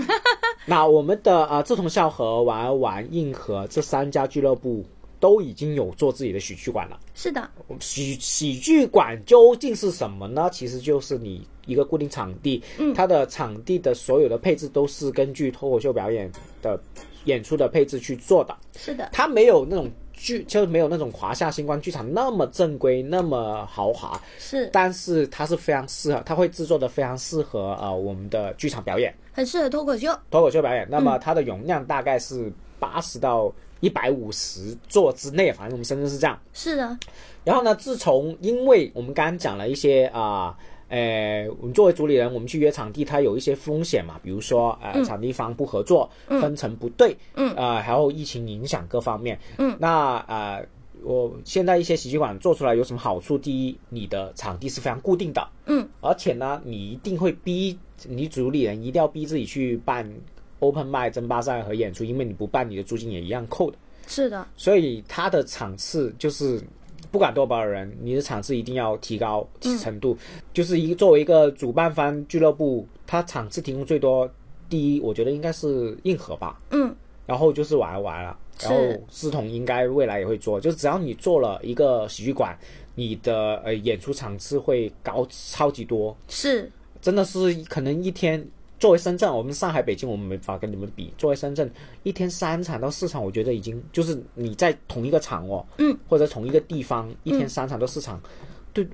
那我们的啊、呃志同笑和、玩儿玩、硬核这三家俱乐部都已经有做自己的喜剧馆了。是的，喜喜剧馆究竟是什么呢？其实就是你一个固定场地，它的场地的所有的配置都是根据脱口秀表演的演出的配置去做的，是的，它没有那种剧，就没有那种华夏星光剧场那么正规、那么豪华，是但是它是非常适合，它会制作的非常适合呃我们的剧场表演、很适合脱口秀，脱口秀表演。那么它的容量大概是八十到一百五十座之内，反正我们深圳是这样。是的，然后呢，自从因为我们刚刚讲了一些啊。呃，我们作为主理人，我们去约场地，它有一些风险嘛，比如说呃，场地方不合作，分成不对，嗯，呃，还有疫情影响各方面，嗯，那呃，我现在一些喜剧馆做出来有什么好处？第一，你的场地是非常固定的，嗯，而且呢，你一定会逼你主理人一定要逼自己去办 open m i 争霸赛和演出，因为你不办，你的租金也一样扣的。是的，所以它的场次就是不管多少人，你的场次一定要提高程度。就是一个作为一个主办方俱乐部，它场次提供最多，第一我觉得应该是硬核吧，嗯，然后就是玩儿玩了，然后思彤应该未来也会做，就只要你做了一个喜剧馆，你的呃演出场次会高超级多，是。真的是可能一天。作为深圳，我们上海、北京，我们没法跟你们比。作为深圳，一天三场到四场，我觉得已经就是你在同一个场哦，嗯，或者同一个地方，一天三场到四场，对，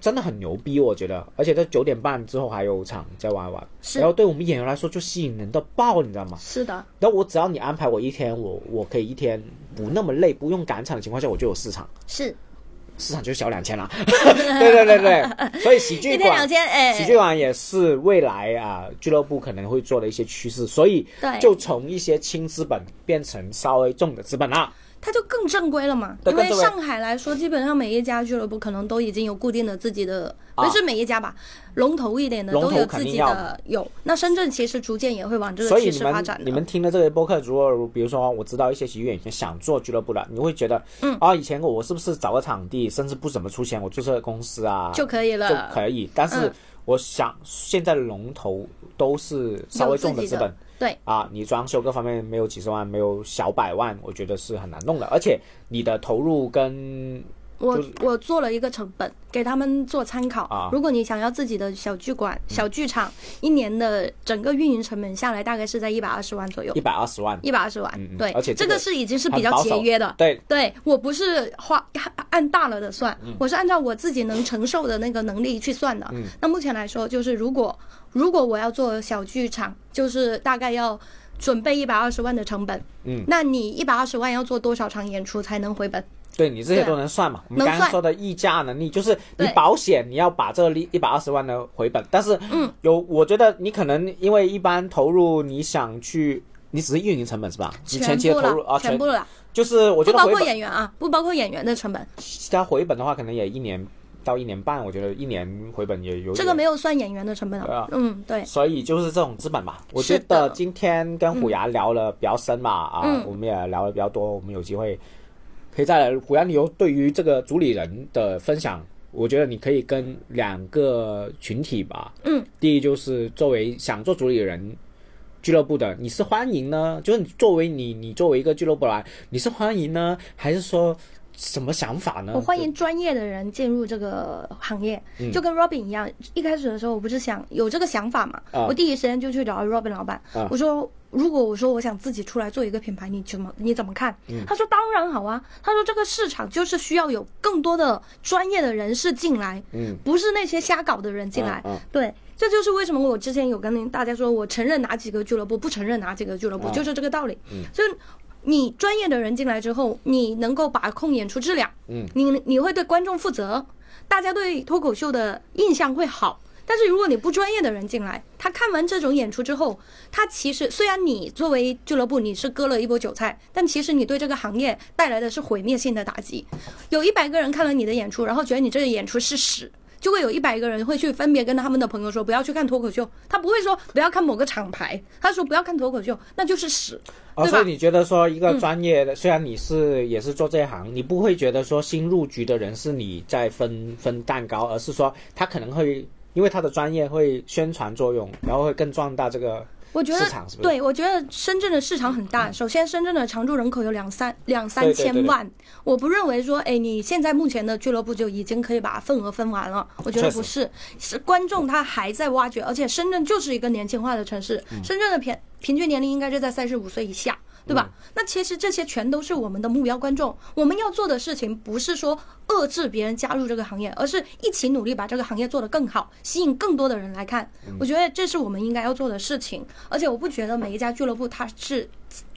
真的很牛逼，我觉得。而且在九点半之后还有场在玩玩，然后对我们演员来说就吸引人到爆，你知道吗？是的，然后我只要你安排我一天，我我可以一天不那么累，不用赶场的情况下，我就有四场，是四场就小两千了。对对对对，所以喜剧馆一天两千，哎，喜剧馆也是未来啊俱乐部可能会做的一些趋势，所以就从一些轻资本变成稍微重的资本啦。它就更正规了嘛。因为上海来说，基本上每一家俱乐部可能都已经有固定的自己的，啊不是每一家吧，龙头一点的都有自己的有。那深圳其实逐渐也会往这个趋势发展的。你们听的这个播客，如果比如说我知道一些喜剧演员想做俱乐部的，你会觉得，嗯啊，以前我是不是找个场地，甚至不怎么出钱，我注册个公司啊就可以了就可以。但是嗯我想现在的龙头都是稍微重的资本，对啊，你装修各方面没有几十万，没有小百万，我觉得是很难弄的。而且你的投入跟我我做了一个成本给他们做参考。啊如果你想要自己的小剧馆、小剧场，一年的整个运营成本下来大概是在一百二十万左右一。百二十万，一百二十万，对，而且这个是已经是比较节约的。对，对我不是花按大了的算，嗯我是按照我自己能承受的那个能力去算的。嗯那目前来说，就是如果如果我要做小剧场，就是大概要准备一百二十万的成本。嗯，那你一百二十万要做多少场演出才能回本？对你这些都能算嘛？我们刚刚说的议价能力，就是你保险你要把这一一百二十万的回本，但是嗯，有我觉得你可能因为一般投入你想去，你只是运营成本是吧？你前期的投入啊，了，全部了，就是我觉不包括演员啊，不包括演员的成本，它回本的话可能也一年到一年半，我觉得一年回本也有这个没有算演员的成本啊。啊。嗯，对，所以就是这种资本吧。我是觉得的今天跟虎牙聊了比较深嘛，啊，嗯。我们也聊的比较多，我们有机会可以再来。虎牙，旅游对于这个主理人的分享，我觉得你可以跟两个群体吧。嗯，第一就是作为想做主理人。俱乐部的，你是欢迎呢？就是你作为你，你作为一个俱乐部来，你是欢迎呢，还是说什么想法呢？我欢迎专业的人进入这个行业，嗯就跟 Robin 一样。一开始的时候，我不是想有这个想法嘛，啊我第一时间就去找 Robin 老板，啊我说。如果我说我想自己出来做一个品牌，你怎么你怎么看？嗯他说当然好啊。他说这个市场就是需要有更多的专业的人士进来，嗯，不是那些瞎搞的人进来。对，这就是为什么我之前有跟大家说，我承认哪几个俱乐部，不承认哪几个俱乐部，啊就是这个道理。嗯就是你专业的人进来之后，你能够把控演出质量，嗯，你你会对观众负责，大家对脱口秀的印象会好。但是如果你不专业的人进来，他看完这种演出之后，他其实虽然你作为俱乐部你是割了一波韭菜，但其实你对这个行业带来的是毁灭性的打击。有一百个人看了你的演出，然后觉得你这个演出是屎，就会有一百个人会去分别跟他们的朋友说不要去看脱口秀，他不会说不要看某个厂牌，他说不要看脱口秀，那就是屎，哦？所以你觉得说一个专业的，虽然你是也是做这一行，你不会觉得说新入局的人是你在分分蛋糕，而是说他可能会因为他的专业会宣传作用，然后会更壮大这个我觉得市场是不是对，我觉得深圳的市场很大。首先，深圳的常住人口有两三两三千万，我不认为说，哎，你现在目前的俱乐部就已经可以把份额分完了。我觉得不是，是观众他还在挖掘，而且深圳就是一个年轻化的城市，嗯深圳的平平均年龄应该是在三十五岁以下。对吧？嗯那其实这些全都是我们的目标观众。我们要做的事情不是说遏制别人加入这个行业，而是一起努力把这个行业做得更好，吸引更多的人来看。嗯我觉得这是我们应该要做的事情。而且我不觉得每一家俱乐部它是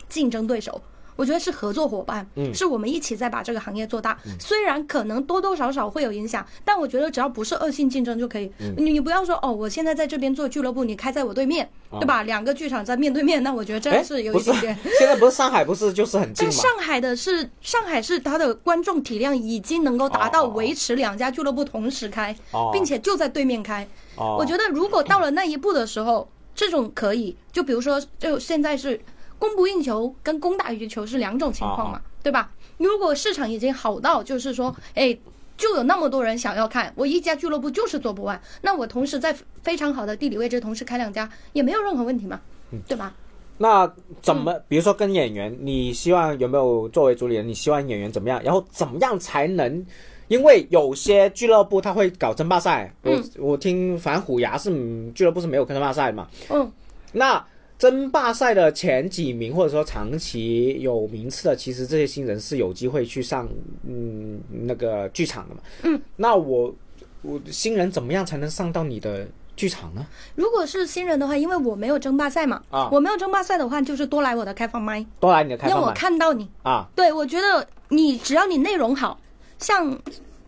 竞争对手。我觉得是合作伙伴，嗯是我们一起在把这个行业做大。虽然可能多多少少会有影响，但我觉得只要不是恶性竞争就可以。嗯你你不要说哦，我现在在这边做俱乐部，你开在我对面，对吧？两个剧场在面对面，那我觉得这哦哎样是有一点点。现在不是上海不是就是很近上海的是上海是它的观众体量已经能够达到哦维持两家俱乐部同时开，哦并且就在对面开。哦，我觉得如果到了那一步的时候，这种可以，就比如说，就现在是供不应求跟供大于求是两种情况嘛，对吧？如果市场已经好到就是说，哎。就有那么多人想要看，我一家俱乐部就是做不完，那我同时在非常好的地理位置，同时开两家也没有任何问题嘛，对吧？那怎么，嗯比如说跟演员，你希望有没有作为主理人，你希望演员怎么样？然后怎么样才能？因为有些俱乐部他会搞争霸赛，我、我听反正虎牙是嗯俱乐部是没有争霸赛的嘛。嗯，那争霸赛的前几名或者说长期有名次的，其实这些新人是有机会去上嗯那个剧场的嘛。嗯，那我我新人怎么样才能上到你的剧场呢？如果是新人的话，因为我没有争霸赛嘛，啊我没有争霸赛的话，就是多来我的开放麦，多来你的开放让我看到你。啊，对，我觉得你只要你内容好，像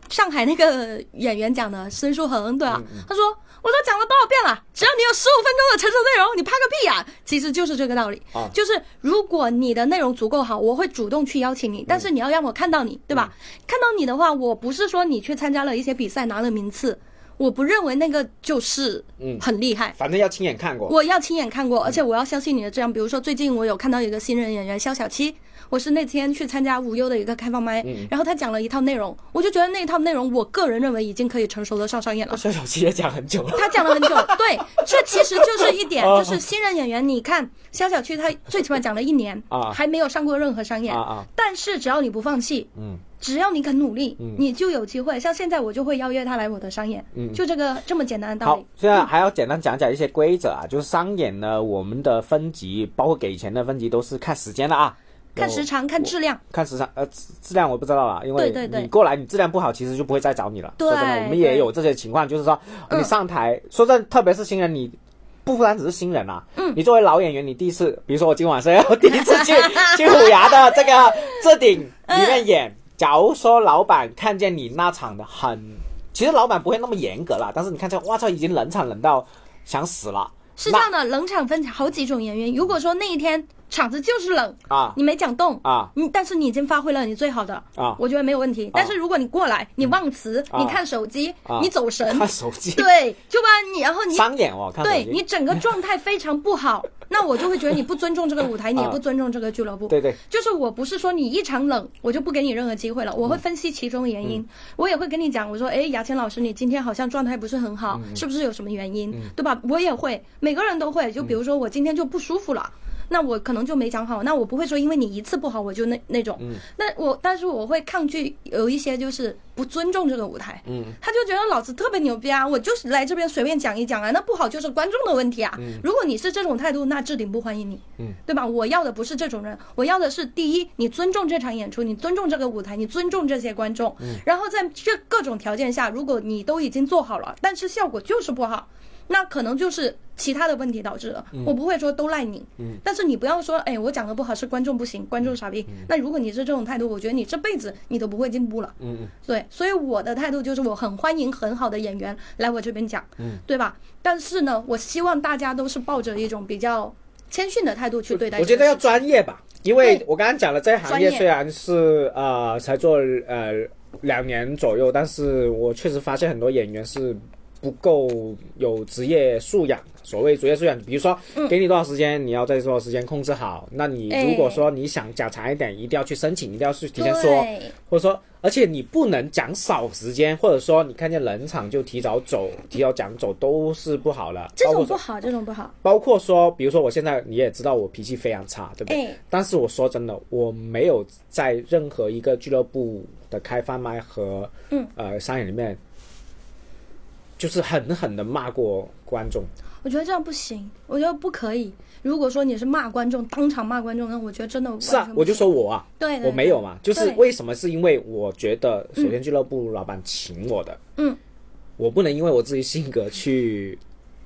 上海那个演员讲的孙书恒，对啊，他说我都讲了多少遍了，只要你有十五分钟的陈述内容，你怕个屁呀、其实就是这个道理，啊就是如果你的内容足够好，我会主动去邀请你，但是你要让我看到你，对吧？看到你的话，我不是说你去参加了一些比赛拿了名次。我不认为那个就是嗯很厉害，反正要亲眼看过。我要亲眼看过，而且我要相信你的质量。比如说，最近我有看到一个新人演员肖小七，我是那天去参加无忧的一个开放麦，嗯。然后他讲了一套内容，我就觉得那一套内容，我个人认为已经可以成熟的上商演了。肖小七也讲很久了。他讲了很久，对，这其实就是一点，哦。就是新人演员，你看肖小七他最起码讲了一年啊。还没有上过任何商演啊啊。但是只要你不放弃，嗯，只要你肯努力，你就有机会。像现在我就会邀约他来我的商演，嗯。就这个这么简单的道好理。，现在还要简单讲讲一些规则啊，就是商演呢，我们的分级，包括给钱的分级都是看时间的啊，看时长，看质量，看时长，呃，质质量我不知道啦，因为你过来你质量不好，其实就不会再找你了。对。说真的，我们也有这些情况，就是说嗯。你上台，说真的，特别是新人，你不单只是新人啊，嗯，你作为老演员，你第一次，比如说我今晚是要第一次去 去虎牙的这个置顶里面演，假如说老板看见你那场的很，其实老板不会那么严格啦，但是你看见，哇操，已经冷场冷到想死了，是这样的，冷场分好几种演员。如果说那一天场子就是冷，啊。你没讲动啊，你但是你已经发挥了你最好的啊。我觉得没有问题。但是如果你过来，你忘词，啊。你看手机啊，你走神，看手机，对，就把你，然后你商演哦，看手机，对你整个状态非常不好，那我就会觉得你不尊重这个舞台，你也不尊重这个俱乐部。啊对对，就是我不是说你一场冷，我就不给你任何机会了，我会分析其中原因，我也会跟你讲，我说，哎，牙签老师，你今天好像状态不是很好，是不是有什么原因，对吧？我也会，每个人都会，就比如说我今天就不舒服了。那我可能就没讲好，那我不会说因为你一次不好我就那那种，那我但是我会抗拒有一些就是不尊重这个舞台，嗯，他就觉得老子特别牛逼啊，我就是来这边随便讲一讲啊，那不好就是观众的问题啊。如果你是这种态度，那置顶不欢迎你，嗯，对吧？我要的不是这种人，我要的是第一，你尊重这场演出，你尊重这个舞台，你尊重这些观众，然后在这各种条件下，如果你都已经做好了，但是效果就是不好。那可能就是其他的问题导致的，我不会说都赖你，但是你不要说，哎，我讲的不好是观众不行，观众傻逼。那如果你是这种态度，我觉得你这辈子你都不会进步了。嗯嗯。对，所以我的态度就是我很欢迎很好的演员来我这边讲，嗯。对吧？但是呢，我希望大家都是抱着一种比较谦逊的态度去对待我觉得要。专业吧，因为我刚刚讲了，这一行业。虽然是呃才做呃两年左右，但是我确实发现很多演员是不够有职业素养。所谓职业素养，比如说给你多少时间，你要在多少时间控制好。那你哎如果说你想讲长一点，一定要去申请，一定要去提前说，对，或者说，而且你不能讲少时间，或者说你看见冷场就提早走，提早讲走都是不好的。这种不好，这种不好。包括说，比如说我现在你也知道我脾气非常差，对不对？哎但是我说真的，我没有在任何一个俱乐部的开放麦和嗯呃商演里面，就是狠狠的骂过观众。我觉得这样不行，我觉得不可以。如果说你是骂观众，当场骂观众，那我觉得真的完是啊我就说我啊，对对我没有嘛，就是为什么？是因为我觉得，首先俱乐部老板请我的，嗯，我不能因为我自己性格去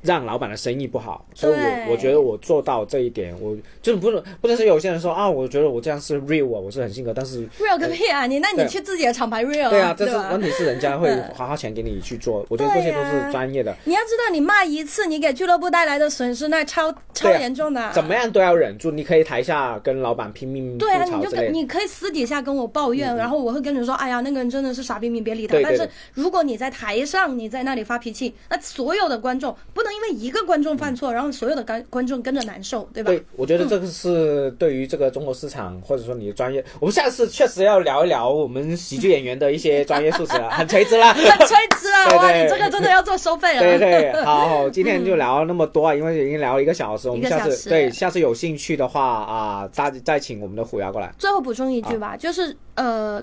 让老板的生意不好，所以我我觉得我做到这一点，我就是不能不能是有些人说啊，我觉得我这样是 real 啊，我是很性格，但是 real 个屁啊！你那你去自己的厂牌 real 对啊，这是问题是人家会嗯花花钱给你去做，我觉得这些都是专业的，你要知道，你骂一次，你给俱乐部带来的损失那超超严重的。怎么样都要忍住，你可以台下跟老板拼命对啊，你就。跟你可以私底下跟我抱怨，然后我会跟你说，哎呀，那个人真的是傻逼，你别理他。但是如果你在台上，你在那里发脾气，那所有的观众不能因为一个观众犯错，然后所有的观观众跟着难受，对吧？对，我觉得这个是对于这个中国市场，或者说你的专业，我们下次确实要聊一聊我们喜剧演员的一些专业素质了，很垂直了。很垂直啊！哇，你这个真的要做收费了。对对，好，好今天就聊那么多啊，因为已经聊了一个小时，我们下次对下次有兴趣的话啊，大再请我们的虎牙过来最后补充一句吧，就是呃，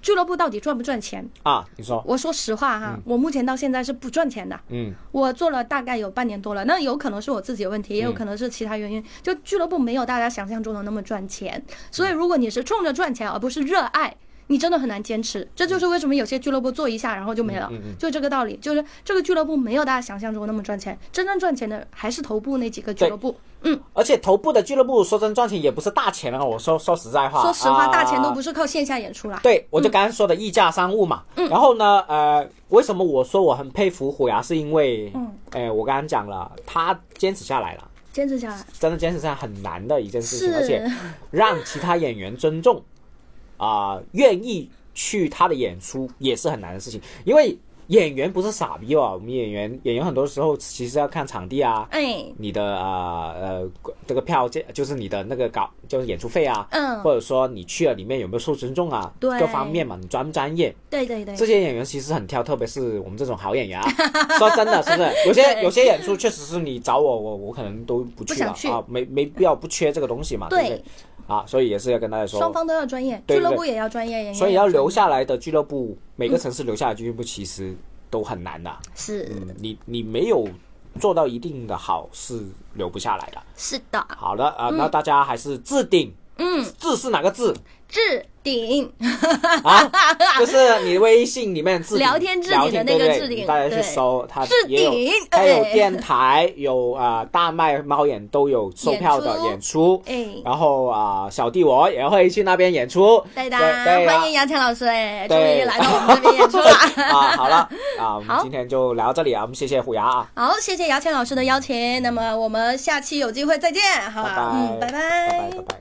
俱乐部到底赚不赚钱？啊，你说，我说实话哈，我目前到现在是不赚钱的。嗯我做了大概有半年多了，那有可能是我自己的问题，也有可能是其他原因。就俱乐部没有大家想象中的那么赚钱，所以如果你是冲着赚钱而不是热爱。你真的很难坚持，这就是为什么有些俱乐部做一下然后就没了，就这个道理。就是这个俱乐部没有大家想象中那么赚钱，真正赚钱的还是头部那几个俱乐部。嗯，而且头部的俱乐部说真赚钱也不是大钱啊，我说说实在话，说实话，大钱都啊不是靠线下演出啦。对，我就刚刚说的溢价商务嘛。嗯。然后呢，呃，为什么我说我很佩服虎牙，是因为，嗯，哎，我刚刚讲了，他坚持下来了，坚持下来。真的坚持下来很难的一件事情，而且，让其他演员尊重，啊、愿意去他的演出也是很难的事情，因为演员不是傻逼哦，我们演员演员很多时候其实要看场地啊，哎，你的啊呃这个票价就是你的那个搞就是演出费啊，嗯。或者说你去了里面有没有受尊重啊，对。各方面嘛，你专不专业，对对对，这些演员其实很挑，特别是我们这种好演员啊。说真的，是不是？有些有些演出确实是你找我，我我可能都不去了啊，没没必要不缺这个东西嘛，对不对？对？啊，所以也是要跟大家说，双方都要专业，俱乐部也要专业，演员所以要留下来的俱乐部，每个城市留下来的俱乐部其实都很难的。是。嗯，你你没有做到一定的好，是留不下来的。是的，好的啊、那大家还是置顶，嗯，置是哪个字？置顶，啊？就是你微信里面置顶 聊天置顶的那个置顶大家去对搜，它置顶，它有哎电台，有啊、大麦猫眼都有售票的演演出。哎，然后啊、小弟我也会去那边演出。对的，对啊欢迎杨强老师，哎，终于来到我们这边演出了。啊，好了啊，我们今天就聊到这里啊，我们谢谢虎牙啊，好，谢谢姚谦老师的邀请，那么我们下期有机会再见，好吧？嗯，拜拜拜拜拜拜拜。